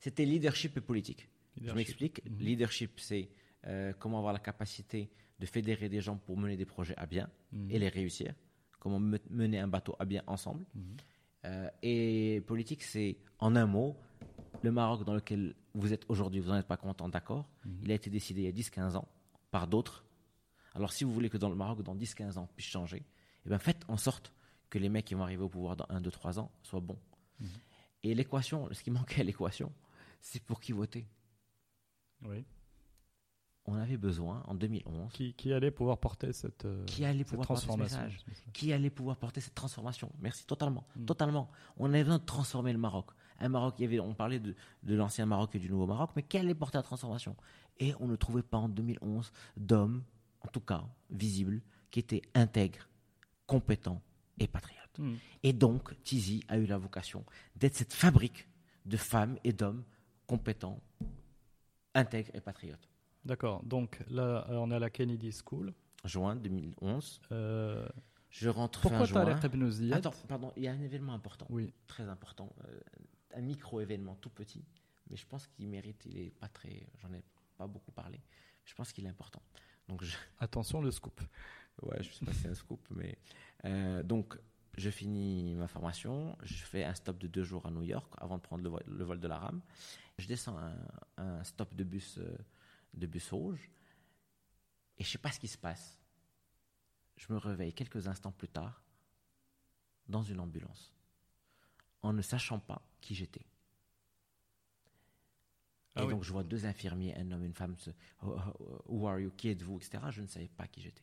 C'était leadership et politique. Je m'explique. Mhm. Leadership, c'est euh, comment avoir la capacité de fédérer des gens pour mener des projets à bien mhm. et les réussir. Comment mener un bateau à bien ensemble. Mhm. Euh, et politique, c'est en un mot, le Maroc dans lequel vous êtes aujourd'hui, vous n'en êtes pas content, d'accord. Il a été décidé il y a 10-15 ans par d'autres. Alors si vous voulez que dans le Maroc, dans 10-15 ans, puisse changer, eh bien faites en sorte que les mecs qui vont arriver au pouvoir dans 1, 2, 3 ans soient bons. Et l'équation, ce qui manquait à l'équation, c'est pour qui voter. Oui. On avait besoin, en 2011. Qui, allait pouvoir porter cette, euh, qui allait pouvoir transformation porter ce message, Qui allait pouvoir porter cette transformation Merci, totalement. Mm. Totalement. On avait besoin de transformer le Maroc. Un Maroc, il y avait, on parlait de, de l'ancien Maroc et du nouveau Maroc, mais qui allait porter la transformation Et on ne trouvait pas en 2011 d'hommes, en tout cas visibles, qui étaient intègres, compétents et patriotes. Hmm. Et donc, Tizi a eu la vocation d'être cette fabrique de femmes et d'hommes compétents, intègres et patriotes. D'accord. Donc là, on est à la Kennedy School. Juin 2011. Euh, je rentre Pourquoi fin juin. Pourquoi Attends, pardon, il y a un événement important. Oui. Très important. Euh, un micro-événement tout petit, mais je pense qu'il mérite, il est pas très, j'en ai pas beaucoup parlé. Je pense qu'il est important. Donc Attention le scoop. Ouais, je sais pas si c'est un scoop, mais euh, donc je finis ma formation, je fais un stop de deux jours à New York avant de prendre le vol, de la rame. Je descends un, un stop de bus, euh, de bus rouge et je sais pas ce qui se passe. je me réveille quelques instants plus tard dans une ambulance, en ne sachant pas qui j'étais. Ah et donc je vois deux infirmiers, un homme et une femme, oh, oh, who are you, qui êtes-vous, etc. Je ne savais pas qui j'étais.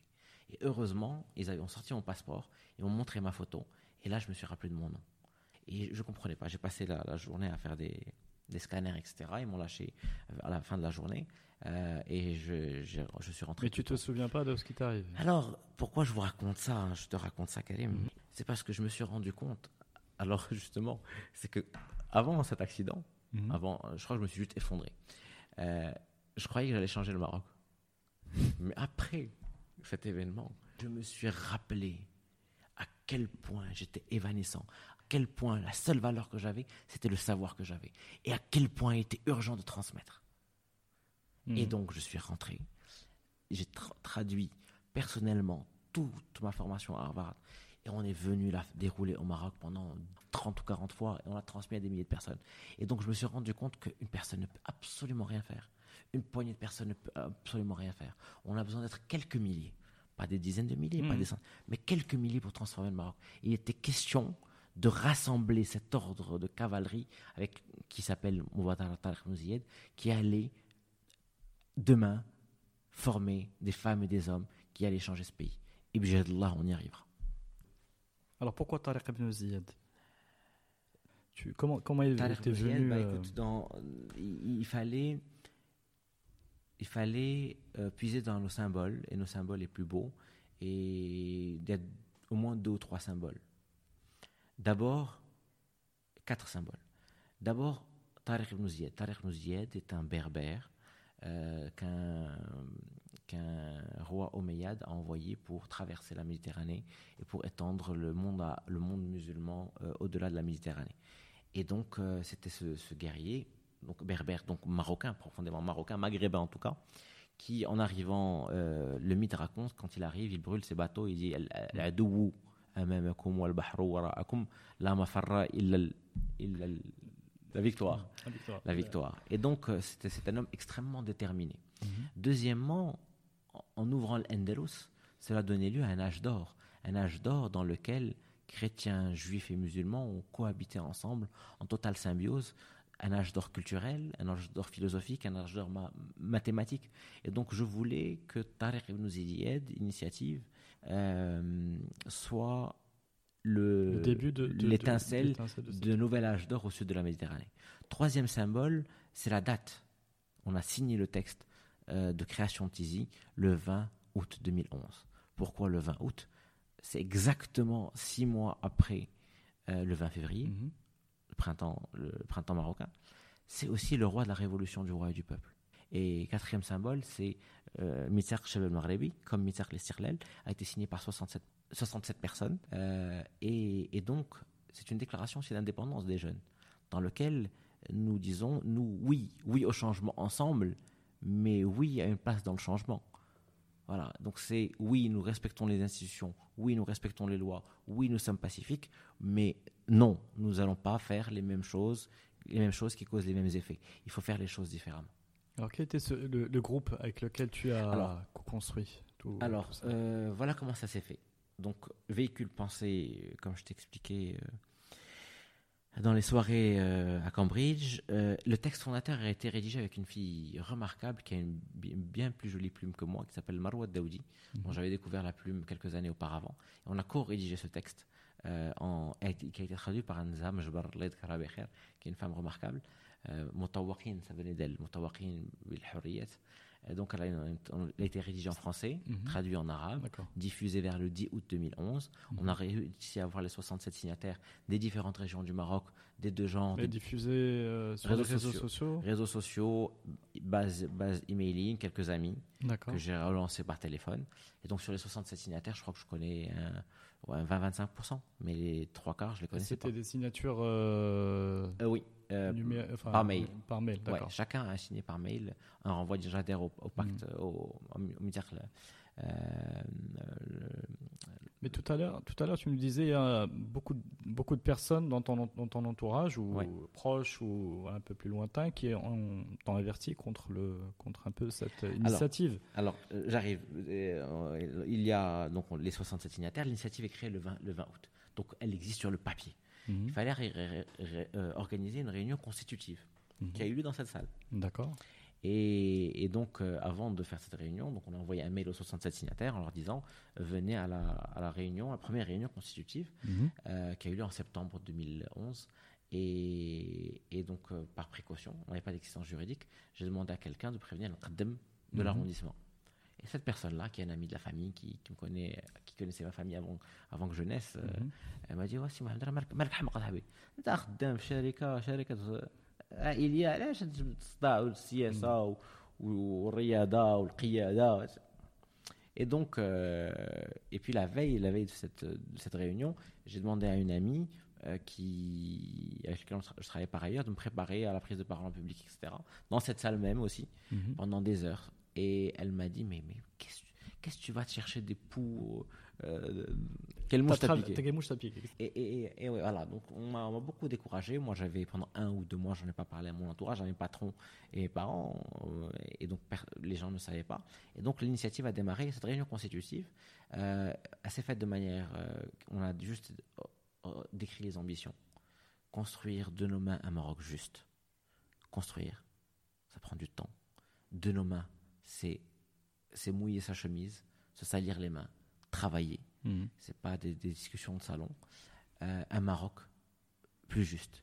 Et heureusement, ils ont sorti mon passeport, ils m'ont montré ma photo, et là je me suis rappelé de mon nom. Et je ne comprenais pas. J'ai passé la, journée à faire des, scanners, etc. Ils m'ont lâché euh, à la fin de la journée. Euh, et je, je, suis rentré. Mais tu te souviens pas de ce qui t'arrive? Alors, pourquoi je vous raconte ça hein, Je te raconte ça, Karim. Mhm. C'est parce que je me suis rendu compte. Alors, [laughs] justement, c'est que avant cet accident, mhm. avant, je crois que je me suis juste effondré. Euh, je croyais que j'allais changer le Maroc. Mais après cet événement, je me suis rappelé à quel point j'étais évanescent, à quel point la seule valeur que j'avais, c'était le savoir que j'avais, et à quel point il était urgent de transmettre. Et mhm. donc, je suis rentré. J'ai traduit personnellement toute ma formation à Harvard. Et on est venu la dérouler au Maroc pendant 30 ou 40 fois et on l'a transmis à des milliers de personnes. Et donc, je me suis rendu compte qu'une personne ne peut absolument rien faire. Une poignée de personnes ne peut absolument rien faire. On a besoin d'être quelques milliers. Pas des dizaines de milliers, pas mhm. des centaines, mais quelques milliers pour transformer le Maroc. Il était question de rassembler cet ordre de cavalerie avec, qui s'appelle Moubatar Tariq qui allait demain former des femmes et des hommes qui allaient changer ce pays. Et là, on y arrivera. Alors pourquoi Tariq ibn Ziyad? Tu, Comment, comment il était venu bah, euh, dans, il, fallait, il fallait euh, puiser dans nos symboles, et nos symboles les plus beaux, et d'être au moins deux ou trois symboles. D'abord, quatre symboles. D'abord, Tariq ibn Ziyad. Tariq est un berbère euh, qu'un roi omeyyade a envoyé pour traverser la Méditerranée et pour étendre le monde, le monde musulman euh, au-delà de la Méditerranée. Et donc, c'était ce, guerrier, donc berbère, donc marocain, profondément marocain, maghrébin en tout cas, qui, en arrivant, le mythe raconte, quand il arrive, il brûle ses bateaux, il dit la mafarra la victoire. La victoire. Et donc, euh, c'est un homme extrêmement déterminé. Mhm. Deuxièmement, en ouvrant l'Endelus, cela donnait lieu à un âge d'or. Un âge d'or dans lequel chrétiens, juifs et musulmans ont cohabité ensemble en totale symbiose. Un âge d'or culturel, un âge d'or philosophique, un âge d'or mathématique. Et donc, je voulais que Tariq ibn Ziyad, initiative, euh, soit le, début de, l'étincelle de, nouvel âge d'or au sud de la Méditerranée. Troisième symbole, c'est la date. On a signé le texte euh, de création de Tizi le 20 août 2011. Pourquoi le 20 août? C'est exactement six mois après euh, le 20 février, mhm. Le printemps marocain. C'est aussi le roi de la révolution du roi et du peuple. Et quatrième symbole, c'est euh, Mitzar Shebel Maghrebi, comme Mitzar Lestirlel, a été signé par 67 67 personnes. Euh, et, donc, c'est une déclaration aussi d'indépendance des jeunes, dans lequel nous disons, nous, oui, oui au changement ensemble, mais oui à une place dans le changement. Voilà, donc c'est oui, nous respectons les institutions, oui, nous respectons les lois, oui, nous sommes pacifiques, mais non, nous n'allons pas faire les mêmes choses, les mêmes choses qui causent les mêmes effets. Il faut faire les choses différemment. Alors, quel était le, groupe avec lequel tu as construit tout, Alors, euh, voilà comment ça s'est fait. Donc, véhicule pensé, comme je t'expliquais euh, dans les soirées euh, à Cambridge, euh, le texte fondateur a été rédigé avec une fille remarquable qui a une bien plus jolie plume que moi, qui s'appelle Marwa Daoudi, dont mhm. j'avais découvert la plume quelques années auparavant. Et on a co-rédigé ce texte. En, qui a été traduit par Anza Majbar Led Karabecher, qui est une femme remarquable. Euh, ça venait d'elle, Mutawaqin bil donc, elle a, été rédigée en français, mhm. traduite en arabe, diffusée vers le 10 août 2011. Mhm. On a réussi à avoir les 67 signataires des différentes régions du Maroc, des deux genres. Et diffusée euh, sur réseaux les réseaux sociaux, Réseaux sociaux, base, base emailing, quelques amis que j'ai relancé par téléphone. Et donc, sur les 67 signataires, je crois que je connais 20-25%, mais les trois quarts, je les connaissais pas. C'était des signatures. Euh, euh, oui. Euh, par mail. Par mail, d'accord. chacun a signé par mail un renvoi déjà au, au pacte, mm. au, au, Mais tout à l'heure, tout à l'heure, tu me disais, il y a beaucoup, beaucoup de personnes dans ton, dans ton entourage ou proches ou un peu plus lointains qui ont averti contre le, contre un peu cette initiative. Alors, euh, j'arrive. Euh, il y a donc les 67 signataires. L'initiative est créée le 20, le 20 août. Donc, elle existe sur le papier. Mhm. Il fallait euh, organiser une réunion constitutive mhm. qui a eu lieu dans cette salle. D'accord. Et, donc, euh, avant de faire cette réunion, donc on a envoyé un mail aux 67 signataires en leur disant venez à la, à la réunion, la première réunion constitutive mhm. euh, qui a eu lieu en septembre 2011. Et, et donc, euh, par précaution, on n'avait pas d'existence juridique, j'ai demandé à quelqu'un de prévenir le de mhm. l'arrondissement. Et cette personne-là, qui est un ami de la famille, qui, qui, me connaît, qui connaissait ma famille avant, avant que je naisse, mhm. elle m'a dit voici Mohamed, عائليه علاش تصدع السياسه والرياضه والقياده Et donc, euh, et puis la veille, la veille de cette, de cette réunion, j'ai demandé à une amie euh, qui, avec laquelle je travaillais par ailleurs de me préparer à la prise de parole en public, etc. Dans cette salle même aussi, mhm. pendant des heures. Et elle m'a dit, mais, mais qu'est-ce qu'est-ce que tu vas te chercher des poux euh, Quelle mouche t'as piqué, Et, et, et, voilà, donc on m'a beaucoup découragé. Moi, j'avais pendant un ou deux mois, j'en ai pas parlé à mon entourage, à mes patrons et mes parents, euh, et donc les gens ne savaient pas. Et donc l'initiative a démarré. Cette réunion constitutive, euh, s'est faite de manière, euh, on a juste décrit les ambitions. Construire de nos mains un Maroc juste. Construire, ça prend du temps. De nos mains, c'est c'est mouiller sa chemise, se salir les mains, travailler. Mhm. C'est pas des, discussions de salon. Euh, un Maroc plus juste.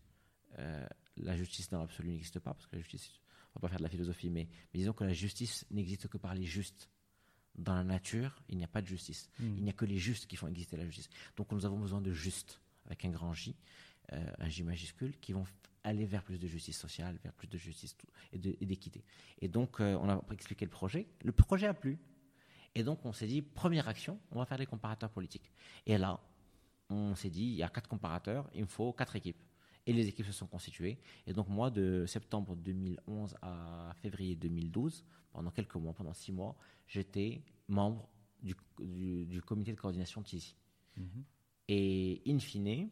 Euh, la justice dans l'absolu n'existe pas parce que la justice, on va pas faire de la philosophie, mais, disons que la justice n'existe que par les justes. Dans la nature, il n'y a pas de justice. Mhm. Il n'y a que les justes qui font exister la justice. Donc nous avons besoin de justes avec un grand J, euh, un J majuscule, qui vont aller vers plus de justice sociale, vers plus de justice et d'équité. Et donc, euh, on a expliqué le projet. Le projet a plu. Et donc, on s'est dit, première action, on va faire des comparateurs politiques. Et là, on s'est dit, il y a quatre comparateurs, il me faut quatre équipes. Et les équipes se sont constituées. Et donc, moi, de septembre 2011 à février 2012, pendant quelques mois, pendant six mois, j'étais membre du, du, comité de coordination de TISI. Mhm. Et in fine,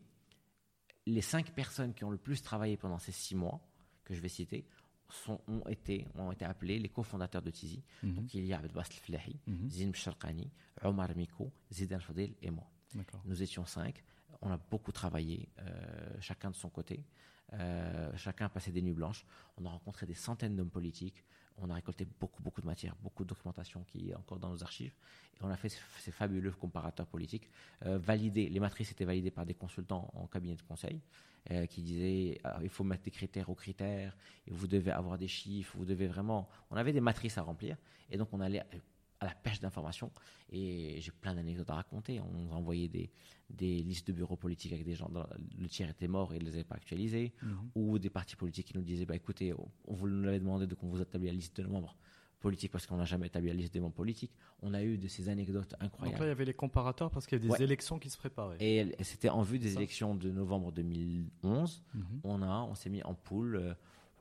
les cinq personnes qui ont le plus travaillé pendant ces six mois, que je vais citer, sont, ont, été, ont été appelés les cofondateurs de Tizi. Mhm. Donc il y a Abed Basl Flahi, mm Zin Omar Miko, Zidan Fadil et moi. Nous étions cinq. On a beaucoup travaillé, euh, chacun de son côté. Euh, chacun a passé des nuits blanches. On a rencontré des centaines d'hommes politiques. On a récolté beaucoup, beaucoup de matière, beaucoup de documentation qui est encore dans nos archives. Et on a fait ces fabuleux comparateurs politiques. Euh, validés, les matrices étaient validées par des consultants en cabinet de conseil euh, qui disaient ah, il faut mettre des critères aux critères, vous devez avoir des chiffres, vous devez vraiment. On avait des matrices à remplir. Et donc on allait à la pêche d'informations. Et j'ai plein d'anecdotes à raconter. On nous a envoyé des, des listes de bureaux politiques avec des gens, dont le tiers était mort et ils ne les avaient pas actualisés. Ou des partis politiques qui nous disaient bah, écoutez, on, vous nous avait demandé de qu'on vous établit la liste de membres politiques parce qu'on n'a jamais établi la liste des membres politiques. On a eu de ces anecdotes incroyables. Donc là, il y avait les comparateurs parce qu'il y avait des élections qui se préparaient. Et, c'était en vue des élections de novembre 2011. Mhm. On, a, on s'est mis en poule. Euh,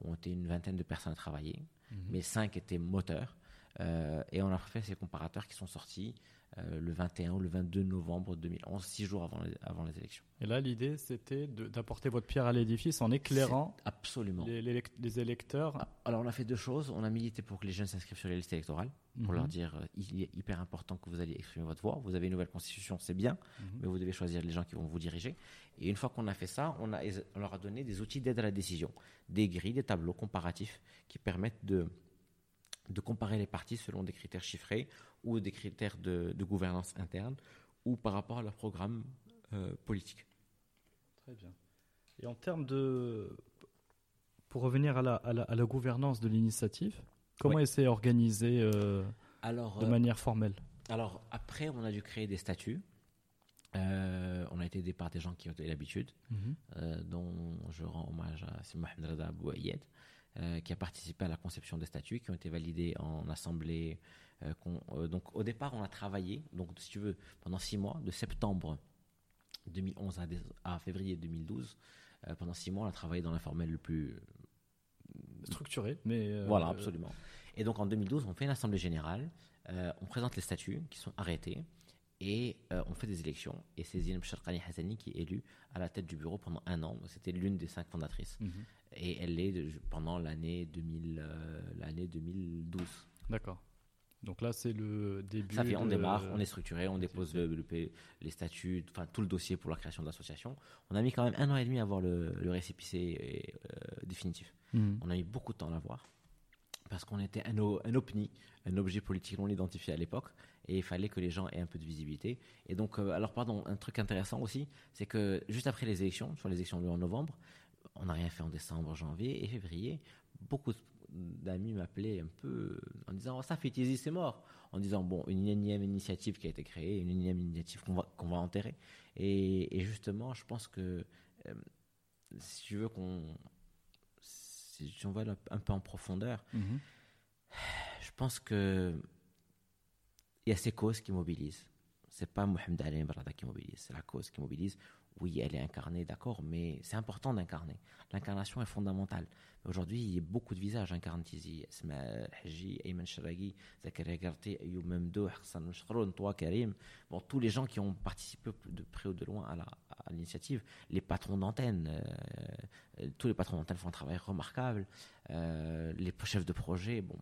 on était une vingtaine de personnes à travailler, mhm. mais cinq étaient moteurs. Euh, et on a fait ces comparateurs qui sont sortis euh, le 21 ou le 22 novembre 2011, six jours avant les, avant les élections. Et là, l'idée, c'était d'apporter votre pierre à l'édifice en éclairant absolument. Les, les, électeurs. Ah, alors, on a fait deux choses. On a milité pour que les jeunes s'inscrivent sur les listes électorales, pour mhm. leur dire euh, il est hyper important que vous allez exprimer votre voix. Vous avez une nouvelle constitution, c'est bien, mhm. mais vous devez choisir les gens qui vont vous diriger. Et une fois qu'on a fait ça, on, a, on leur a donné des outils d'aide à la décision, des grilles, des tableaux comparatifs qui permettent de de comparer les partis selon des critères chiffrés ou des critères de, gouvernance interne ou par rapport à leur programme euh, politique. Très bien. Et en termes de... Pour revenir à la, à la, gouvernance de l'initiative, comment est c'est organisé euh, alors, de euh, manière formelle? Alors, après, on a dû créer des statuts. on a été aidé par des gens qui ont eu l'habitude, mhm. dont je rends hommage à Mohamed Rada Bouayed, euh, qui a participé à la conception des statuts qui ont été validés en assemblée. Euh, euh, donc au départ, on a travaillé, donc si tu veux, pendant six mois, de septembre 2011 à, février 2012. pendant six mois, on a travaillé dans l'informel le plus structuré, mais voilà, absolument. Et donc en 2012, on fait une assemblée générale, on présente les statuts qui sont arrêtés, Et on fait des élections. Et c'est Zineb Sharqani Hassani qui est élue à la tête du bureau pendant un an. C'était l'une des cinq fondatrices. Mhm. Et elle l'est pendant l'année 2000, l'année 2012. D'accord. Donc là, c'est le début. Ça fait, on démarre, on est structuré, on dépose les statuts, enfin tout le dossier pour la création de l'association. On a mis quand même un an et demi à avoir le, le récépissé euh, définitif. Hmm. On a mis beaucoup de temps à l'avoir parce qu'on était un, un OPNI, un objet politique non identifié à l'époque, et il fallait que les gens aient un peu de visibilité. Et donc, euh, alors pardon, un truc intéressant aussi, c'est que juste après les élections, sur les élections en novembre, on n'a rien fait en décembre, janvier et février. Beaucoup d'amis m'appelaient un peu en disant oh, ça fait Tizi c'est mort en disant bon une énième initiative qui a été créée une énième initiative qu'on va qu'on va enterrer et, justement je pense que euh, si tu veux qu'on si on va un peu en profondeur mhm. je pense que il y a ces causes qui mobilisent c'est pas Mohamed Ali Barada qui mobilise c'est la cause qui mobilise oui, elle est incarnée, d'accord, mais c'est important d'incarner. L'incarnation est fondamentale. Aujourd'hui, il y a beaucoup de visages incarnés ici. Haji, Sharagi, Zakaria Ayoub Hassan. Bon, tous les gens qui ont participé de près ou de loin à l'initiative, les patrons d'antenne, euh, tous les patrons d'antenne font un travail remarquable, euh, les chefs de projet, bon.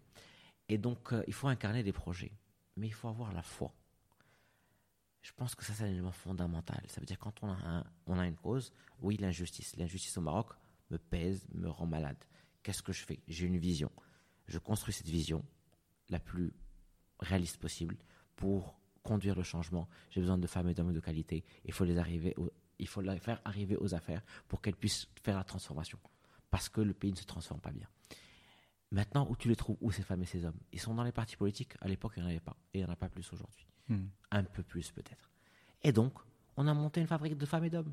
Et donc, euh, il faut incarner des projets, mais il faut avoir la foi. Je pense que ça, c'est un élément fondamental. Ça veut dire quand on a, une cause, oui, l'injustice. L'injustice au Maroc me pèse, me rend malade. Qu'est-ce que je fais? J'ai une vision. Je construis cette vision la plus réaliste possible pour conduire le changement. J'ai besoin de femmes et d'hommes de qualité. Il faut les il faut les faire arriver aux affaires pour qu'elles puissent faire la transformation. Parce que le pays ne se transforme pas bien. Maintenant, où tu les trouves, où ces femmes et ces hommes? Ils sont dans les partis politiques. À l'époque, il n'y en avait pas. Et il n'y en a pas plus aujourd'hui. Hmm. Un peu plus peut-être. Et donc, on a monté une fabrique de femmes et d'hommes.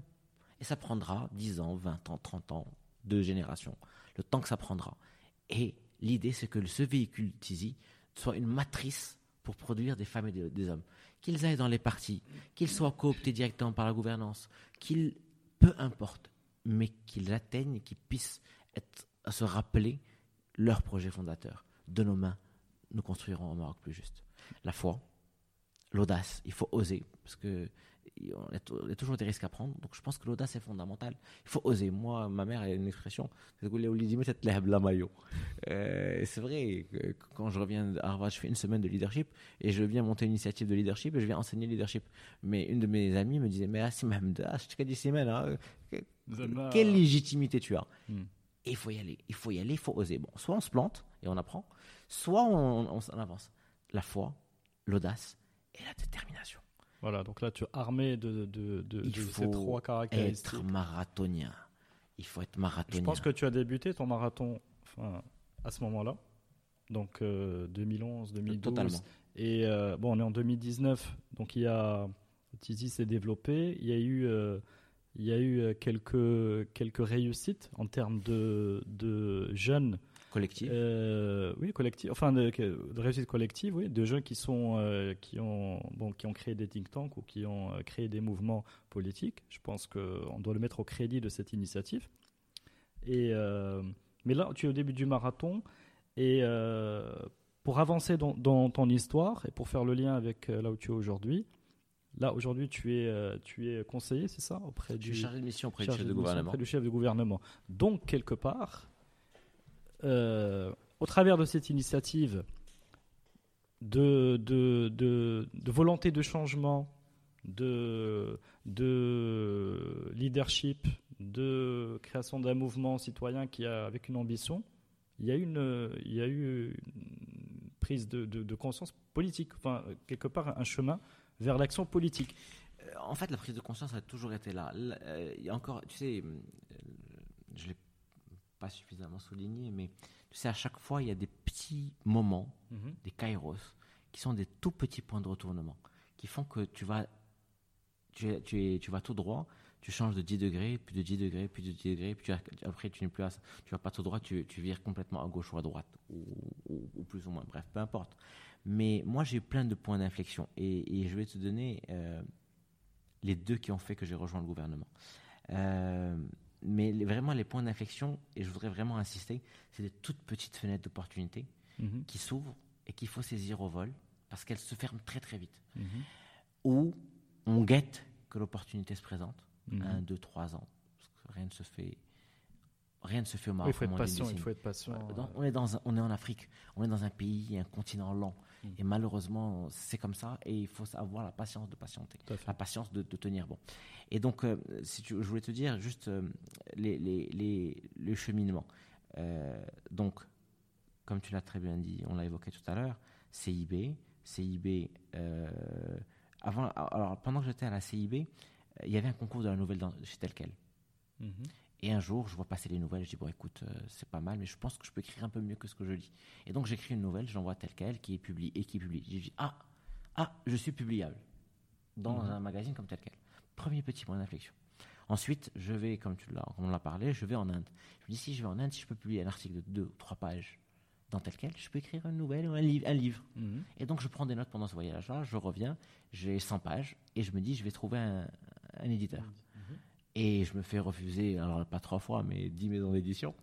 Et ça prendra 10 ans, 20 ans, 30 ans, deux générations. Le temps que ça prendra. Et l'idée, c'est que ce véhicule Tizi soit une matrice pour produire des femmes et des, hommes. Qu'ils aillent dans les partis, qu'ils soient cooptés directement par la gouvernance, qu'ils, peu importe, mais qu'ils atteignent, qu'ils puissent se rappeler leur projet fondateur. De nos mains, nous construirons un Maroc plus juste. La foi, l'audace, il faut oser, parce que il y a toujours des risques à prendre. Donc je pense que l'audace est fondamentale. Il faut oser. Moi, ma mère a une expression, c'est vrai, quand je reviens à Harvard, je fais une semaine de leadership et je viens monter une initiative de leadership et je viens enseigner le leadership. Mais une de mes amies me disait, mais ah, je te dis semaines, hein, quelle légitimité tu as? Hmm. Et il faut y aller, il faut y aller, il faut oser. Bon, soit on se plante et on apprend, soit on, on avance. La foi, l'audace et la détermination. Voilà, donc là, tu es armé de, de, de, ces trois caractéristiques. Être marathonien. Il faut être marathonien. Je pense que tu as débuté ton marathon enfin, à ce moment-là, donc 2011, euh, 2012. Totalement. Et euh, bon, on est en 2019, donc il y a Tizi s'est développé. Il y a eu, euh, il y a eu quelques quelques réussites en termes de, de jeunes Collectif euh, Oui, collectif. Enfin, de, réussite collective, oui. De gens qui, sont, euh, qui, ont, bon, qui ont créé des think tanks ou qui ont euh, créé des mouvements politiques. Je pense qu'on doit le mettre au crédit de cette initiative. Et, mais là, tu es au début du marathon. Et pour avancer dans, dans, ton histoire et pour faire le lien avec là où tu es aujourd'hui, Là, aujourd'hui, tu es, tu es conseiller, c'est ça auprès du, chargé de mission auprès du chef de, gouvernement. Auprès du chef de gouvernement. Donc, quelque part, euh, au travers de cette initiative de, volonté de changement, de, de leadership, de création d'un mouvement citoyen qui a, avec une ambition, il y a, eu une prise de, de, conscience politique, enfin, quelque part un chemin vers l'action politique. Euh, en fait, la prise de conscience a toujours été là. Euh, il y a encore, tu sais, je l'ai pas suffisamment souligné, mais tu sais, à chaque fois, il y a des petits moments, mhm. des kairos, qui sont des tout petits points de retournement, qui font que tu vas, tu, tu, tu vas tout droit, tu changes de 10 degrés, puis de 10 degrés, puis de 10 degrés, puis après tu n'es plus à, tu vas pas tout droit, tu, tu vires complètement à gauche ou à droite, ou, ou, plus ou moins, bref, peu importe. Mais moi, j'ai plein de points d'inflexion, et, et, je vais te donner euh, les deux qui ont fait que j'ai rejoint le gouvernement. Euh, mais vraiment, les points d'inflexion, et je voudrais vraiment insister, c'est des toutes petites fenêtres d'opportunité mhm. qui s'ouvrent et qu'il faut saisir au vol parce qu'elles se ferment très très vite. Mhm. où on guette que l'opportunité se présente, mhm. un, deux, trois ans. rien ne se fait. Rien ne se fait au Maroc. il faut être patient. Il faut être patient. on, est dans on est en Afrique. On est dans un pays, un continent lent. Mhm. Et malheureusement, c'est comme ça. Et il faut avoir la patience de patienter. La patience de, tenir bon. Et donc, euh, si tu, je voulais te dire juste euh, les, les, les, le cheminement. Euh, donc, comme tu l'as très bien dit, on l'a évoqué tout à l'heure, CIB. CIB, avant, alors pendant que j'étais à la CIB, il y avait un concours de la nouvelle dans, chez tel quel. Mhm. Et un jour, je vois passer les nouvelles, je dis bon écoute, euh, c'est pas mal, mais je pense que je peux écrire un peu mieux que ce que je lis. Et donc j'écris une nouvelle, j'envoie tel quel, qui est publié et qui publie. Je dis ah ah, je suis publiable dans mhm. un magazine comme tel quel. Premier petit point d'inflexion. Ensuite, je vais, comme tu l'as, on l'a parlé, je vais en Inde. Je me dis si je vais en Inde, si je peux publier un article de deux ou trois pages dans tel quel, je peux écrire une nouvelle ou un, un livre. Mhm. Et donc je prends des notes pendant ce voyage-là, je reviens, j'ai 100 pages, et je me dis, je vais trouver un, éditeur. Et je me fais refuser, alors pas trois fois, mais dix maisons d'édition.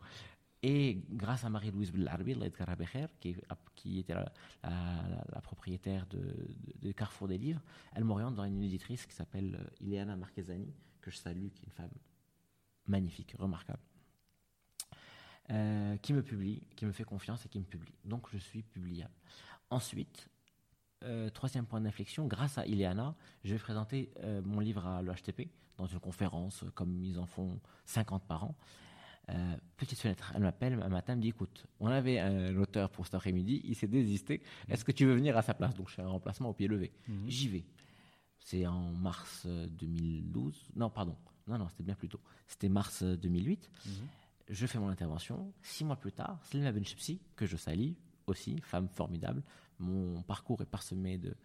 Et grâce à Marie-Louise Belarbi, qui, qui était la, propriétaire de, Carrefour des livres, elle m'oriente dans une éditrice qui s'appelle euh, Ileana Marquesani, que je salue, qui est une femme magnifique, remarquable. Euh, qui me publie, qui me fait confiance et qui me publie. Donc je suis publiable. Ensuite, euh, troisième point d'inflexion, grâce à Ileana, je vais présenter mon livre à l'EHTP dans une conférence, comme ils en font 50 par an. petite fenêtre, elle m'appelle un matin, elle me dit écoute, on avait un auteur pour cet après-midi, il s'est désisté, est-ce que tu veux venir à sa place? Donc je fais un remplacement au pied levé. Mhm. J'y vais. C'est en mars 2012, non, pardon, non, non, c'était bien plus tôt, c'était mars 2008 je fais mon intervention. Six mois plus tard, Selina Benchipsi, que je salis aussi, femme formidable. Mon parcours est parsemé de,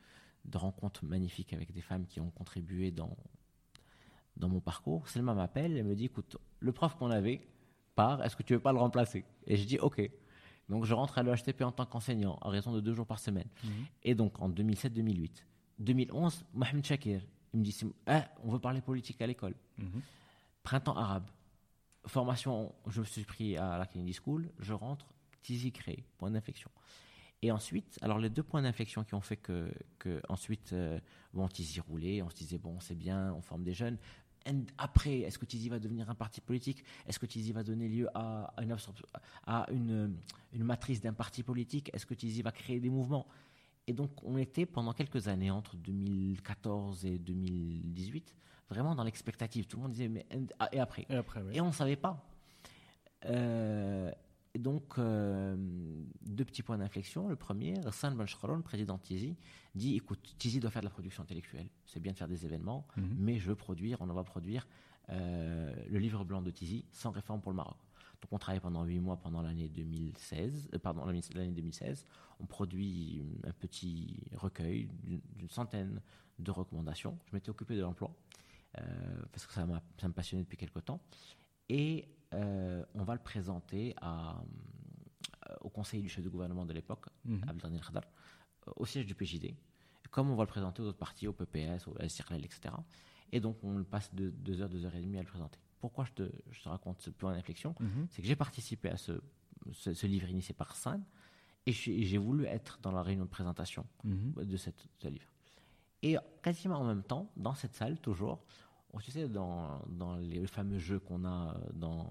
rencontres magnifiques avec des femmes qui ont contribué dans, dans mon parcours. Selma m'appelle et me dit écoute, le prof qu'on avait part, est-ce que tu veux pas le remplacer? Et je dis ok. Donc je rentre à l'EHTP en tant qu'enseignant, à raison de deux jours par semaine. Mhm. Et donc en 2007-2008. 2011, Mohamed Shakir, il me dit ah, on veut parler politique à l'école. Mhm. Printemps arabe formation, je me suis pris à la Kennedy School, je rentre, Tizi créé, point d'inflexion. Et ensuite, alors les deux points d'inflexion qui ont fait que, que ensuite, euh, bon, Tizi roulait, on se disait, bon, c'est bien, on forme des jeunes. Après, est-ce que Tizi va devenir un parti politique? Est-ce que Tizi va donner lieu à, une, à une, une matrice d'un parti politique? Est-ce que Tizi va créer des mouvements? Et donc, on était pendant quelques années, entre 2014 et 2018, vraiment dans l'expectative. Tout le monde disait, mais ah, et après? Et, après, et on ne savait pas. Euh, et donc, euh, deux petits points d'inflexion. Le premier, Hassan le président Tizi, dit écoute, Tizi doit faire de la production intellectuelle. C'est bien de faire des événements, mhm. mais je veux produire, on va produire euh, le livre blanc de Tizi sans réforme pour le Maroc. Donc, on travaille pendant huit mois pendant l'année 2016. pardon, l'année 2016. On produit un petit recueil d'une centaine de recommandations. Je m'étais occupé de l'emploi. Euh, parce que ça, ça me passionnait depuis quelque temps. Et euh, on va le présenter à, euh, au conseiller du chef de gouvernement de l'époque, mmh. Khadar, au siège du PJD, comme on va le présenter aux autres partis, au PPS, au SRL, etc. Et donc on passe de 2 heures, 2 heures et demie à le présenter. Pourquoi je te, je te raconte ce point d'inflexion mmh. C'est que j'ai participé à ce, ce, livre initié par San et j'ai voulu être dans la réunion de présentation mmh. de cette, ce livre. Et quasiment en même temps, dans cette salle, toujours, on, tu sais, dans, dans les fameux jeux qu'on a dans,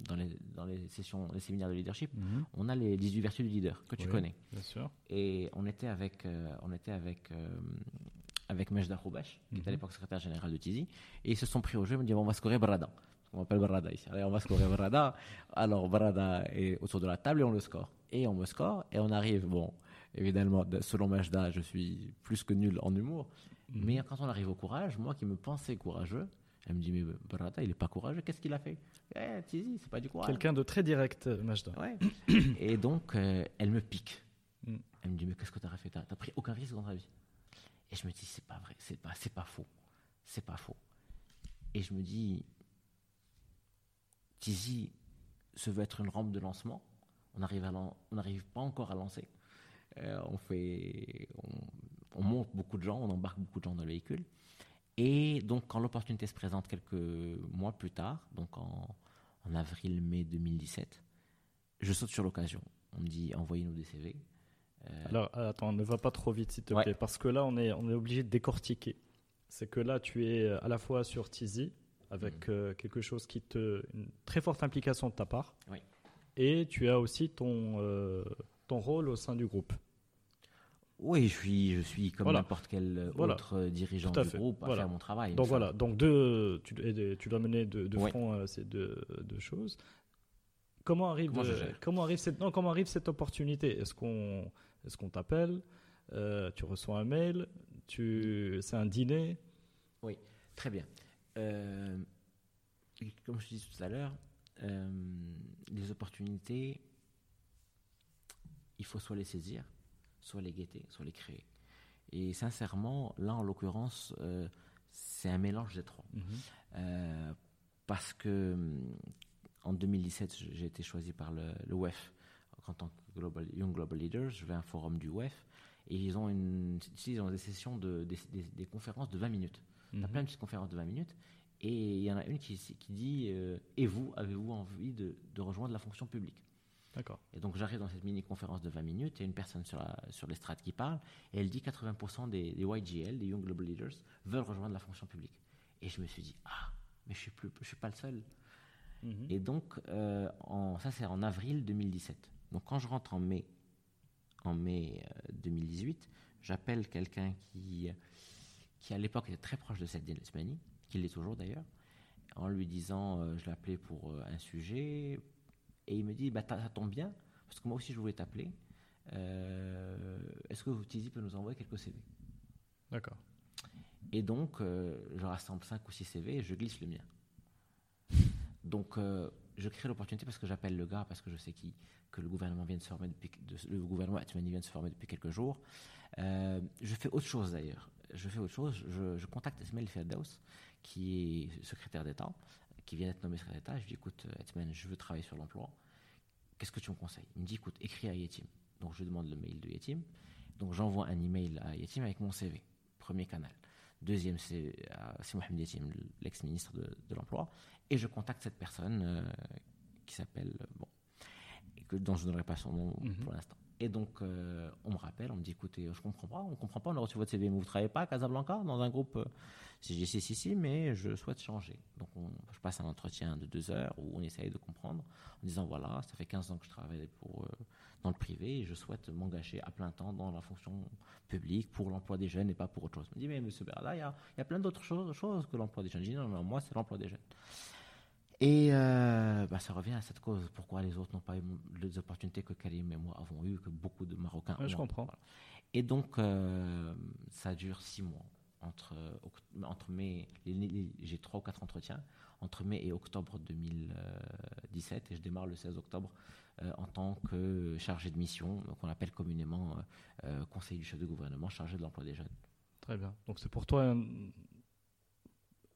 dans, les, dans les sessions, les séminaires de leadership, mhm. on a les 18 vertus du leader que tu connais. Bien sûr. Et on était avec, euh, on était avec, euh, avec Majda Roubache, qui était à mhm. l'époque secrétaire général de Tizi, et ils se sont pris au jeu, ils m'ont dit on va scorer Barada. On m'appelle ici. Allez, on va scorer Barada. [laughs] Alors Barada est autour de la table et on le score. Et on me score, et on arrive, bon, Évidemment, selon Majda, je suis plus que nul en humour. Mhm. Mais quand on arrive au courage, moi qui me pensais courageux, elle me dit Mais Barata, il n'est pas courageux, qu'est-ce qu'il a fait? Eh, Tizi, c'est pas du courage. Quelqu'un de très direct, euh, Majda. Ouais. Et donc, euh, elle me pique. Mm. Elle me dit Mais qu'est-ce que tu as fait? Tu n'as pris aucun risque dans ta vie. Et je me dis C'est pas vrai, c'est pas, pas faux. C'est pas faux. Et je me dis Tizi se veut être une rampe de lancement. On n'arrive pas encore à lancer. Euh, on, fait, on, monte beaucoup de gens, on embarque beaucoup de gens dans le véhicule. Et donc, quand l'opportunité se présente quelques mois plus tard, donc en, avril-mai 2017, je saute sur l'occasion. On me dit envoyez-nous des CV. Euh, Alors, attends, ne va pas trop vite, s'il te plaît, parce que là, on est, on est obligé de décortiquer. C'est que là, tu es à la fois sur Tizi, avec mm. quelque chose qui te. une très forte implication de ta part. Oui. Et tu as aussi ton, ton rôle au sein du groupe. Oui, je suis, je suis comme n'importe quel autre dirigeant du groupe à faire mon travail. Donc voilà, donc deux, tu, tu dois mener de, de front euh, ces deux, deux, choses. Comment arrive, comment, arrive cette, non, comment arrive cette opportunité? Est-ce qu'on est qu'on t'appelle euh, Tu reçois un mail tu, C'est un dîner? Oui, très bien. Euh, comme je disais tout à l'heure, les opportunités, il faut soit les saisir, soit les guetter, soit les créer. Et sincèrement, là en l'occurrence, euh, c'est un mélange des trois. Mhm. Euh, parce que en 2017, j'ai été choisi par le, le, WEF en tant que Global, Young Global Leaders. Je vais à un forum du WEF et ils ont, une, ils ont des sessions, de, des, conférences de 20 minutes. Il y a plein de petites conférences de 20 minutes. Et il y en a une qui, qui dit euh, Et vous, avez-vous envie de, de rejoindre la fonction publique? Et donc j'arrive dans cette mini-conférence de 20 minutes, il y a une personne sur, la, sur l'estrade qui parle, et elle dit 80% des, YGL, des Young Global Leaders, veulent rejoindre la fonction publique. Et je me suis dit, ah, mais je ne suis, pas le seul. Mhm. Et donc, euh, en, ça c'est en avril 2017. Donc quand je rentre en mai, en mai 2018, euh, j'appelle quelqu'un qui, qui à l'époque était très proche de cette Esmani, qui l'est toujours d'ailleurs, en lui disant, euh, je l'ai appelé pour un sujet, et il me dit, bah, ça tombe bien, parce que moi aussi je voulais t'appeler. Euh, est-ce que Tizi peut nous envoyer quelques CV D'accord. Et donc, euh, je rassemble 5 ou 6 CV et je glisse le mien. Donc, euh, je crée l'opportunité parce que j'appelle le gars, parce que je sais qui, que le gouvernement vient de se former depuis, le gouvernement vient de se former depuis quelques jours. je fais autre chose d'ailleurs. Je fais autre chose. Je, je contacte Ismail Ferdaus, qui est secrétaire d'État, qui vient d'être nommé secrétaire d'État. Je lui dis écoute, Etman, je veux travailler sur l'emploi. Qu'est-ce que tu me conseilles? Il me dit écoute, écris à Yetim. Donc je demande le mail de Yetim. Donc j'envoie un email à Yetim avec mon CV. Premier canal. Deuxième, c'est Mohamed Yetim, l'ex-ministre de, l'Emploi. Et je contacte cette personne euh, qui s'appelle, bon, et que, dont je ne donnerai pas son nom mhm. pour l'instant. Et donc, euh, on me rappelle, on me dit écoutez, je comprends pas, on comprend pas, on a reçu votre CV, mais vous travaillez pas à Casablanca dans un groupe j'ai si, si, si, mais je souhaite changer. Donc, je passe un entretien de deux heures où on essaye de comprendre en disant voilà, ça fait 15 ans que je travaille euh, dans le privé et je souhaite m'engager à plein temps dans la fonction publique pour l'emploi des jeunes et pas pour autre chose. On me dit mais monsieur Berda, il y a, plein d'autres choses, choses, que l'emploi des jeunes. Je dis non, non, moi c'est l'emploi des jeunes. Et euh, bah, ça revient à cette cause. Pourquoi les autres n'ont pas eu les opportunités que Karim et moi avons eues, que beaucoup de Marocains ont. Je comprends. Et donc, euh, ça dure six mois. Entre, entre mai, j'ai trois ou quatre entretiens, entre mai et octobre 2017, et je démarre le 16 octobre euh, en tant que chargé de mission, qu'on appelle communément conseiller du chef de gouvernement chargé de l'emploi des jeunes. Très bien. Donc c'est pour toi un,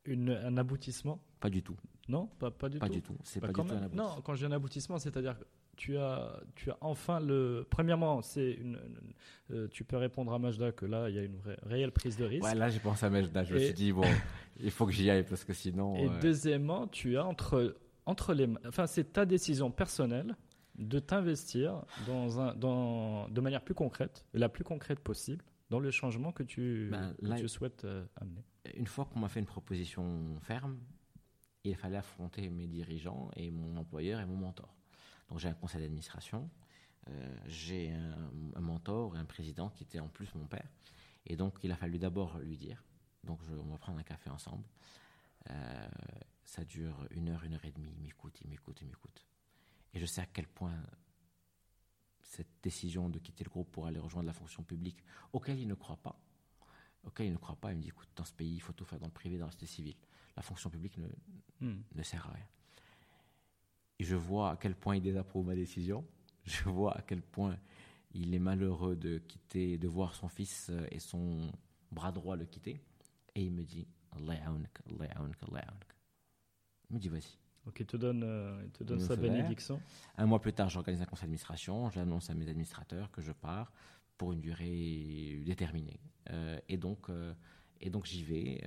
une, un aboutissement Pas du tout. Non, pas, pas du pas tout. du tout. C'est bah, pas du tout un aboutissement. Non, quand dis un aboutissement, c'est-à-dire que tu as, tu as enfin le. Premièrement, c'est une. Euh, tu peux répondre à Majda que là, il y a une réelle prise de risque. Ouais, là, j'ai pensé à Majda. Je me suis dit bon, [laughs] il faut que j'y aille parce que sinon. Et deuxièmement, tu as entre entre les. Enfin, c'est ta décision personnelle de t'investir dans un, dans, de manière plus concrète, la plus concrète possible, dans le changement que tu, ben, que tu souhaites euh, amener. Une fois qu'on m'a fait une proposition ferme, il fallait affronter mes dirigeants et mon employeur et mon mentor. Donc j'ai un conseil d'administration, euh, j'ai un, mentor et un président qui était en plus mon père. Et donc il a fallu d'abord lui dire. Donc on va prendre un café ensemble. Euh, ça dure une heure, une heure et demie. Il m'écoute, il m'écoute, il m'écoute. Et je sais à quel point cette décision de quitter le groupe pour aller rejoindre la fonction publique, auquel il ne croit pas, auquel il ne croit pas, il me dit écoute, dans ce pays, il faut tout faire dans le privé, dans le civil la fonction publique ne, hmm. ne sert à rien. Et je vois à quel point il désapprouve ma décision. [laughs] Je vois à quel point il est malheureux de quitter, de voir son fils euh, et son bras droit le quitter. Et il me dit Allah Allah Allah Il me dit vas-y. Donc il te donne, euh, il te donne sa bénédiction. Un mois plus tard, j'organise un conseil d'administration. J'annonce à mes administrateurs que je pars pour une durée déterminée. Euh, et donc, et donc j'y vais.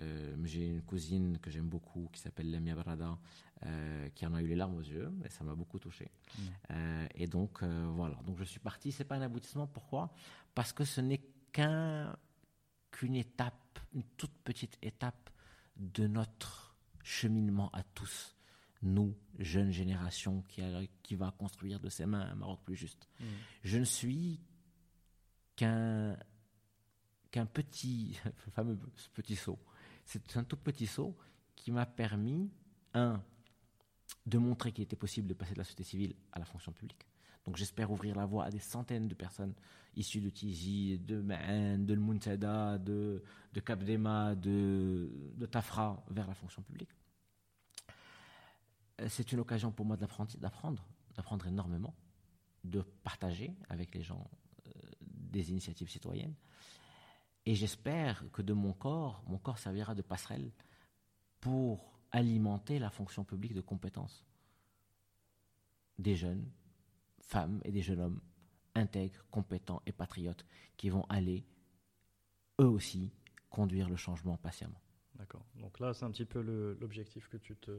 Euh, j'ai une cousine que j'aime beaucoup qui s'appelle Lemia Barada, euh, qui en a eu les larmes aux yeux, et ça m'a beaucoup touché. Euh, et donc, voilà. Donc, je suis parti. C'est pas un aboutissement. Pourquoi? Parce que ce n'est qu'un, qu'une étape, une toute petite étape de notre cheminement à tous. Nous, jeunes générations qui, qui va construire de ses mains un Maroc plus juste. Mm. Je ne suis qu'un qu'un petit, [laughs] fameux petit saut c'est un tout petit saut qui m'a permis, un, de montrer qu'il était possible de passer de la société civile à la fonction publique. Donc j'espère ouvrir la voie à des centaines de personnes issues de Tizi, de Ma'an, de Muntada, de, de Capdema, de, de Tafra vers la fonction publique. Euh, c'est une occasion pour moi d'apprendre, d'apprendre énormément, de partager avec les gens euh, des initiatives citoyennes, et j'espère que de mon corps, mon corps servira de passerelle pour alimenter la fonction publique de compétences des jeunes femmes et des jeunes hommes intègres, compétents et patriotes qui vont aller, eux aussi, conduire le changement patiemment. D'accord. Donc là, c'est un petit peu l'objectif que tu te.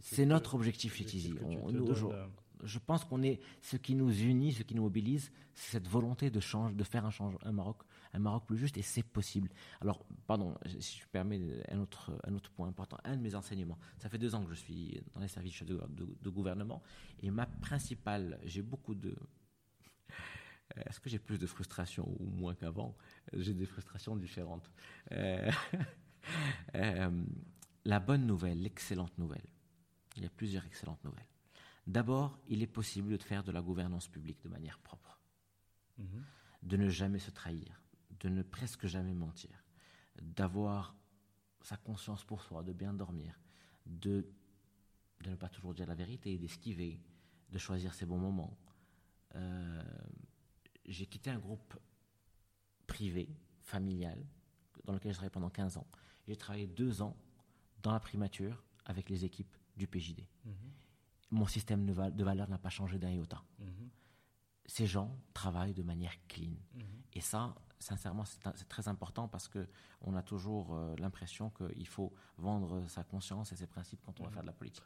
C'est notre objectif chez Tizi. Euh, je pense qu'on est ce qui nous unit, ce qui nous mobilise, c'est cette volonté de changer, de faire un, change, un Maroc, un Maroc plus juste, et c'est possible. Alors, pardon, si je permets un autre, un autre point important, un de mes enseignements. Ça fait deux ans que je suis dans les services de, de gouvernement, et ma principale, j'ai beaucoup de est-ce que j'ai plus de frustration ou moins qu'avant? J'ai des frustrations différentes. Euh, [laughs] [laughs] euh, la bonne nouvelle, l'excellente nouvelle, il y a plusieurs excellentes nouvelles. D'abord, il est possible de faire de la gouvernance publique de manière propre, mhm. de ne jamais se trahir, de ne presque jamais mentir, d'avoir sa conscience pour soi, de bien dormir, de, de ne pas toujours dire la vérité, d'esquiver, de choisir ses bons moments. Euh, j'ai quitté un groupe privé, familial, dans lequel je travaillé pendant 15 ans. J'ai travaillé deux ans dans la primature avec les équipes du PJD. Mhm. Mon système de, valeur n'a pas changé d'un iota. Mhm. Ces gens travaillent de manière clean. Mhm. Et ça, sincèrement, c'est très important parce qu'on a toujours euh, l'impression qu'il faut vendre sa conscience et ses principes quand on va faire de la politique.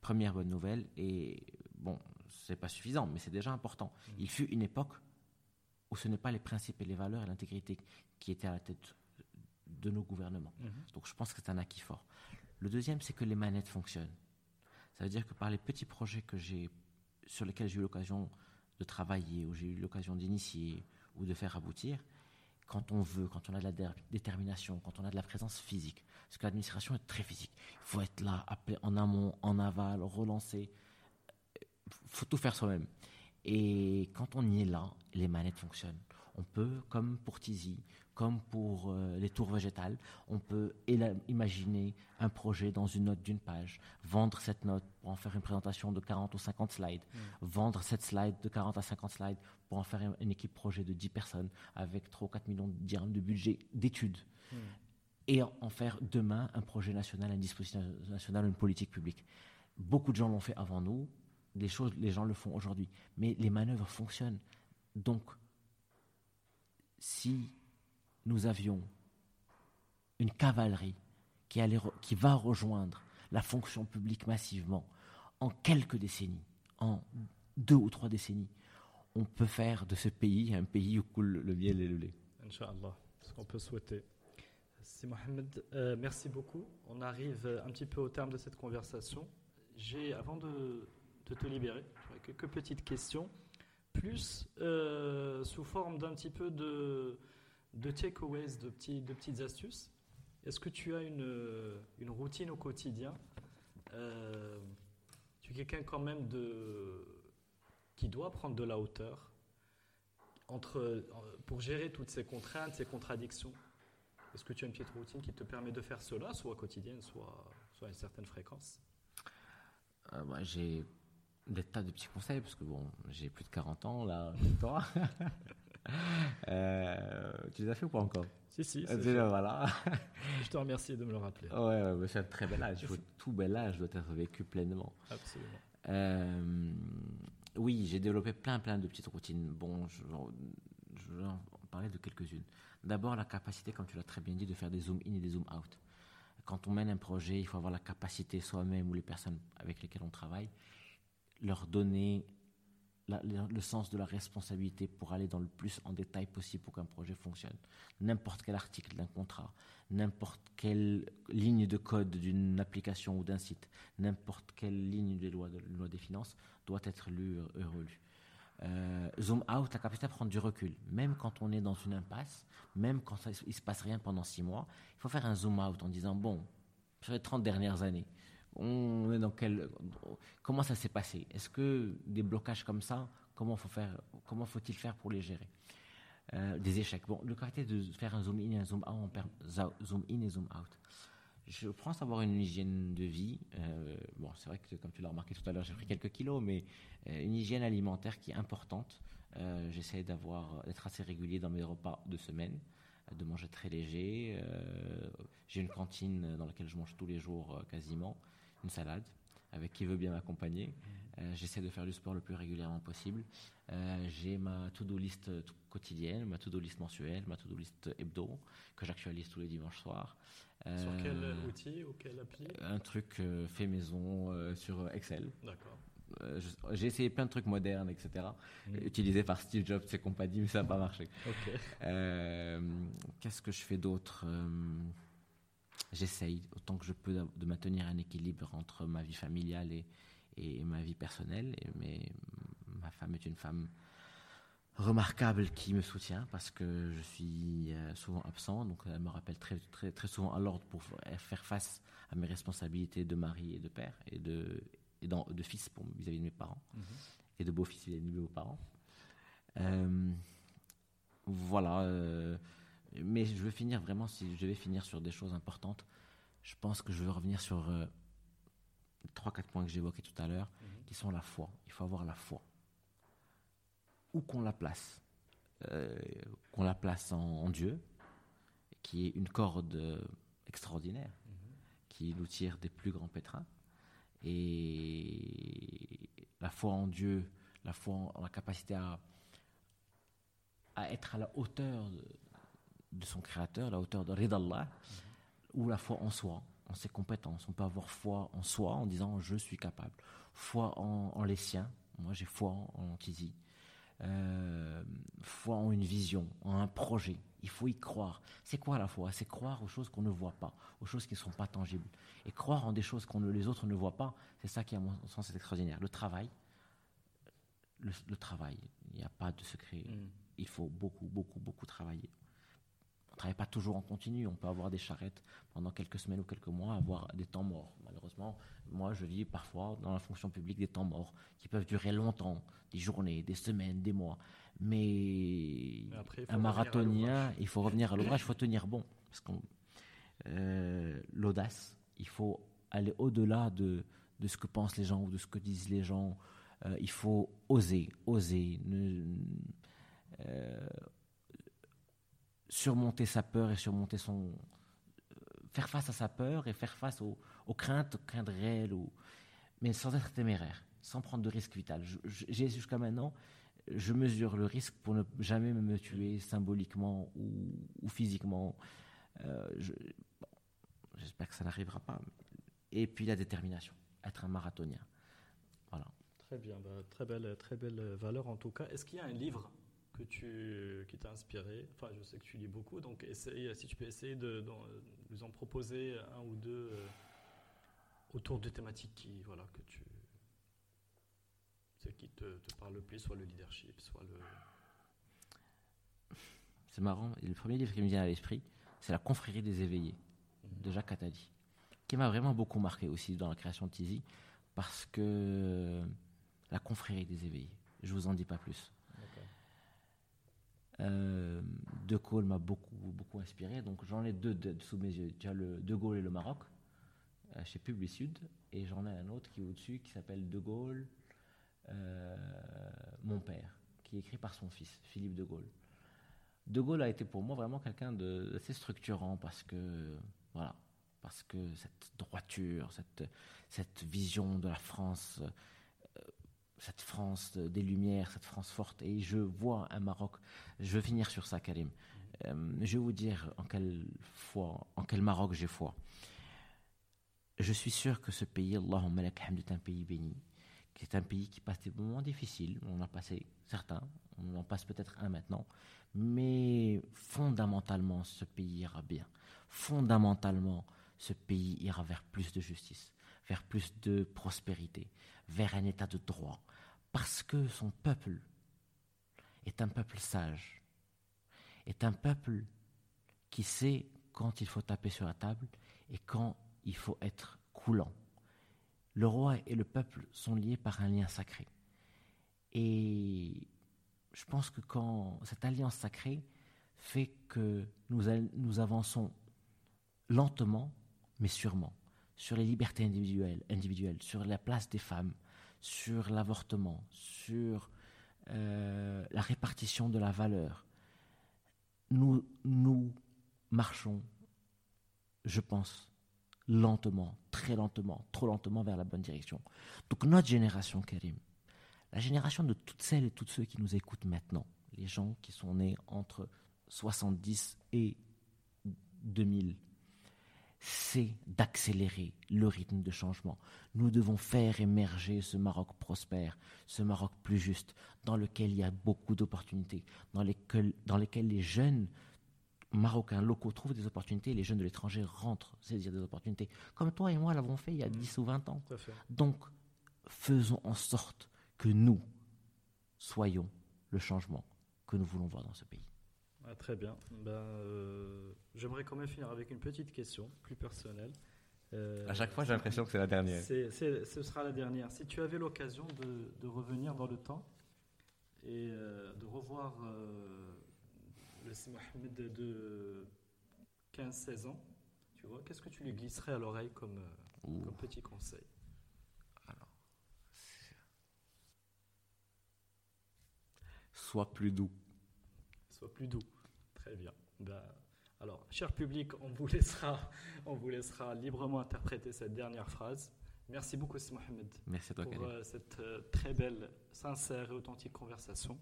Première bonne nouvelle, et bon, c'est pas suffisant, mais c'est déjà important. Il fut une époque où ce n'est pas les principes et les valeurs et l'intégrité qui étaient à la tête de nos gouvernements. Mhm. Donc je pense que c'est un acquis fort. Le deuxième, c'est que les manettes fonctionnent. Ça veut dire que par les petits projets que j'ai, sur lesquels j'ai eu l'occasion de travailler, ou j'ai eu l'occasion d'initier, ou de faire aboutir, quand on veut, quand on a de la détermination, quand on a de la présence physique, parce que l'administration est très physique. Il faut être là, appeler en amont, en aval, relancer. Il faut tout faire soi-même. Et quand on y est là, les manettes fonctionnent. On peut, comme pour Tizi, comme pour euh, les tours végétales, on peut imaginer un projet dans une note d'une page, vendre cette note pour en faire une présentation de 40 ou 50 slides, mm. vendre cette slide de 40 à 50 slides pour en faire une, équipe projet de 10 personnes avec 3 ou 4 millions de dirhams de budget d'études. Mm. Et en faire demain un projet national, un dispositif national, une politique publique. Beaucoup de gens l'ont fait avant nous, les choses, les gens le font aujourd'hui. Mais les manœuvres fonctionnent. Donc, si nous avions une cavalerie qui, va rejoindre la fonction publique massivement en quelques décennies, en deux ou trois décennies, on peut faire de ce pays un pays où coule le miel et le lait. Inch'Allah, ce qu'on peut souhaiter. C'est Mohamed, euh, merci beaucoup. On arrive un petit peu au terme de cette conversation. J'ai, avant de, de te libérer. quelques petites questions, plus euh, sous forme d'un petit peu de, de takeaways, de, petits, de petites astuces. Est-ce que tu as une, une routine au quotidien euh, Tu es quelqu'un quand même de, qui doit prendre de la hauteur entre, pour gérer toutes ces contraintes, ces contradictions? Est-ce que tu as une petite routine qui te permet de faire cela, soit quotidienne, soit, soit à une certaine fréquence? Euh, J'ai des tas de petits conseils, parce que bon, j'ai plus de 40 ans là, toi. [laughs] euh, tu les as fait ou pas encore? Si, si. voilà. [laughs] Je te remercie de me le rappeler. Ouais, ouais c'est un très bel âge. tout bel âge doit être vécu pleinement. Absolument. Euh, oui, j'ai développé plein, plein de petites routines. Bon, je, je vais en parler de quelques-unes. D'abord, la capacité, comme tu l'as très bien dit, de faire des zoom in et des zoom out. quand on mène un projet, il faut avoir la capacité soi-même ou les personnes avec lesquelles on travaille, leur donner le sens de la responsabilité pour aller dans le plus en détail possible pour qu'un projet fonctionne. N'importe quel article d'un contrat, n'importe quelle ligne de code d'une application ou d'un site, n'importe quelle ligne des lois, de, loi des finances doit être lu et relu. Euh, zoom out, la capacité à prendre du recul. Même quand on est dans une impasse, même quand il ne se passe rien pendant six mois, il faut faire un zoom out en disant, bon, sur les 30 dernières années, on comment ça s'est passé? Est-ce que des blocages comme ça, comment faut-il faire pour les gérer? Euh, Des échecs. Bon, le caractère de faire un zoom in et un zoom out, zoom in et zoom out. Je pense avoir une hygiène de vie. Euh, bon, c'est vrai que comme tu l'as remarqué tout à l'heure, j'ai pris quelques kilos, mais euh, une hygiène alimentaire qui est importante. J'essaie d'avoir, d'être assez régulier dans mes repas de semaine de manger très léger. J'ai une cantine dans laquelle je mange tous les jours quasiment une salade avec qui veut bien m'accompagner. Euh, j'essaie de faire du sport le plus régulièrement possible. Euh, j'ai ma to-do list quotidienne, ma to-do list mensuelle, ma to-do list hebdo que j'actualise tous les dimanches soirs. Euh, sur quel outil ou quelle appli? Un truc fait maison sur Excel. D'accord. j'ai essayé plein de trucs modernes, etc. Mmh. Utilisés par Steve Jobs et compagnie, mais ça n'a pas marché. Qu'est-ce que je fais d'autre? J'essaye autant que je peux de maintenir un équilibre entre ma vie familiale et, et ma vie personnelle. Et, mais ma femme est une femme remarquable qui me soutient parce que je suis euh, souvent absent, donc elle me rappelle très, très, très souvent à l'ordre pour faire face à mes responsabilités de mari et de père et de, et de fils vis-à-vis de mes parents mhm. et de beau-fils vis-à-vis de mes beaux-parents. Euh, voilà. Euh, mais je veux finir vraiment, si je vais finir sur des choses importantes, je pense que je veux revenir sur euh, trois, quatre points que j'évoquais tout à l'heure, mhm. qui sont la foi. Il faut avoir la foi. Où qu'on la place. Euh, qu'on la place en, Dieu, qui est une corde extraordinaire, mhm. qui nous tire des plus grands pétrins. Et la foi en Dieu, la foi en, la capacité à, à être à la hauteur de, de son créateur, la hauteur de Ridallah, ou la foi en soi, en ses compétences. On peut avoir foi en soi en disant je suis capable. Foi en, les siens, moi j'ai foi en, Tizi. Euh, foi en une vision, en un projet. Il faut y croire. C'est quoi la foi? C'est croire aux choses qu'on ne voit pas, aux choses qui ne sont pas tangibles. Et croire en des choses que les autres ne voient pas, c'est ça qui, à mon sens, est extraordinaire. Le travail, le, travail, il n'y a pas de secret. Mm. Il faut beaucoup, beaucoup, beaucoup travailler on travaille pas toujours en continu. On peut avoir des charrettes pendant quelques semaines ou quelques mois, avoir des temps morts. Malheureusement, moi, je vis parfois dans la fonction publique des temps morts qui peuvent durer longtemps, des journées, des semaines, des mois. Mais, un marathonien, il faut revenir à l'ouvrage, il faut tenir bon. Parce qu'on euh, l'audace, il faut aller au-delà de, de ce que pensent les gens ou de ce que disent les gens. Euh, il faut oser, oser. Ne, euh, surmonter sa peur et surmonter son. Euh, faire face à sa peur et faire face aux, craintes, aux craintes réelles, mais sans être téméraire, sans prendre de risques vitaux. J'ai jusqu'à maintenant, je mesure le risque pour ne jamais me tuer symboliquement ou, physiquement. Euh, j'espère que ça n'arrivera pas. Et puis la détermination, être un marathonien. Voilà. Très bien, bah, très belle, très belle valeur en tout cas. Est-ce qu'il y a un livre que tu, qui t'a inspiré Enfin, je sais que tu lis beaucoup, donc essaye, si tu peux essayer de, nous en proposer un ou deux euh, autour de thématiques qui, voilà, que tu, qui te, te parlent le plus, soit le leadership, soit le. [laughs] C'est marrant. le premier livre qui me vient à l'esprit, c'est La confrérie des éveillés mhm. de Jacques Attali, qui m'a vraiment beaucoup marqué aussi dans la création de Tizi, parce que la confrérie des éveillés. Je vous en dis pas plus. Euh, de Gaulle m'a beaucoup, beaucoup inspiré. Donc j'en ai deux, sous mes yeux. As le De Gaulle et le Maroc, euh, chez Publi Sud. Et j'en ai un autre qui est au-dessus, qui s'appelle De Gaulle, euh, mon père, qui est écrit par son fils, Philippe De Gaulle. De Gaulle a été pour moi vraiment quelqu'un d'assez structurant parce que, voilà, parce que cette droiture, cette, cette vision de la France cette France des Lumières, cette France forte, et je vois un Maroc. Je veux finir sur ça, Karim. Euh, je vais vous dire en en quel Maroc j'ai foi. je suis sûr que ce pays, Allahumma est un pays béni, qui est un pays qui passe des moments difficiles. On en a passé certains, on en passe peut-être un maintenant, mais fondamentalement, ce pays ira bien. Fondamentalement, ce pays ira vers plus de justice, vers plus de prospérité, vers un état de droit, parce que son peuple est un peuple sage, est un peuple qui sait quand il faut taper sur la table et quand il faut être coulant. Le roi et le peuple sont liés par un lien sacré. Et je pense que quand cette alliance sacrée fait que nous, nous avançons lentement, mais sûrement, sur les libertés individuelles, individuelles, sur la place des femmes, sur l'avortement, sur euh, la répartition de la valeur. Nous, nous marchons, je pense, lentement, très lentement, trop lentement vers la bonne direction. Donc notre génération, Karim, la génération de toutes celles et tous ceux qui nous écoutent maintenant, les gens qui sont nés entre 70 et 2000, c'est d'accélérer le rythme de changement. Nous devons faire émerger ce Maroc prospère, ce Maroc plus juste, dans lequel il y a beaucoup d'opportunités, dans lesquelles, dans lesquelles les jeunes Marocains locaux trouvent des opportunités, les jeunes de l'étranger rentrent saisir des opportunités, comme toi et moi l'avons fait il y a 10 mmh. ou 20 ans. Donc, faisons en sorte que nous soyons le changement que nous voulons voir dans ce pays. Ah, très bien. Ben, euh, J'aimerais quand même finir avec une petite question, plus personnelle. Euh, à chaque fois, j'ai l'impression que c'est la dernière. ce sera la dernière. Si tu avais l'occasion de, revenir dans le temps et euh, de revoir le Si Mohamed de 15-16 ans, tu vois, qu'est-ce que tu lui glisserais à l'oreille comme, comme petit conseil? Alors, sois plus doux. Sois plus doux. Très bien. Ben, alors, cher public, on vous, laissera, [laughs] on vous laissera librement interpréter cette dernière phrase. Merci beaucoup, Si Mohamed. Merci à toi, Pour euh, cette euh, très belle, sincère et authentique conversation.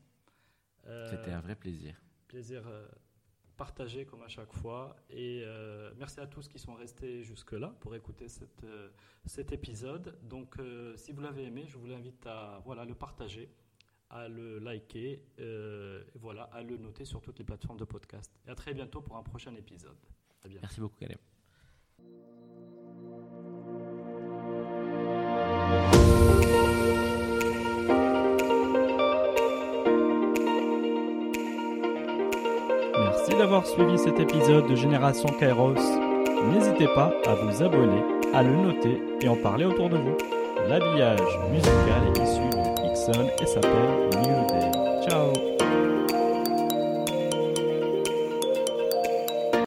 Euh, C'était un vrai plaisir plaisir partagé comme à chaque fois. Et merci à tous qui sont restés jusque-là pour écouter cette, cet épisode. Donc, si vous l'avez aimé, je vous invite à voilà, le partager, à le liker, et voilà, à le noter sur toutes les plateformes de podcast. Et à très bientôt pour un prochain épisode. Merci beaucoup, Caleb. d'avoir suivi cet épisode de Génération Kairos. N'hésitez pas à vous abonner, à le noter et en parler autour de vous. L'habillage musical est issu Ixon et s'appelle New Day.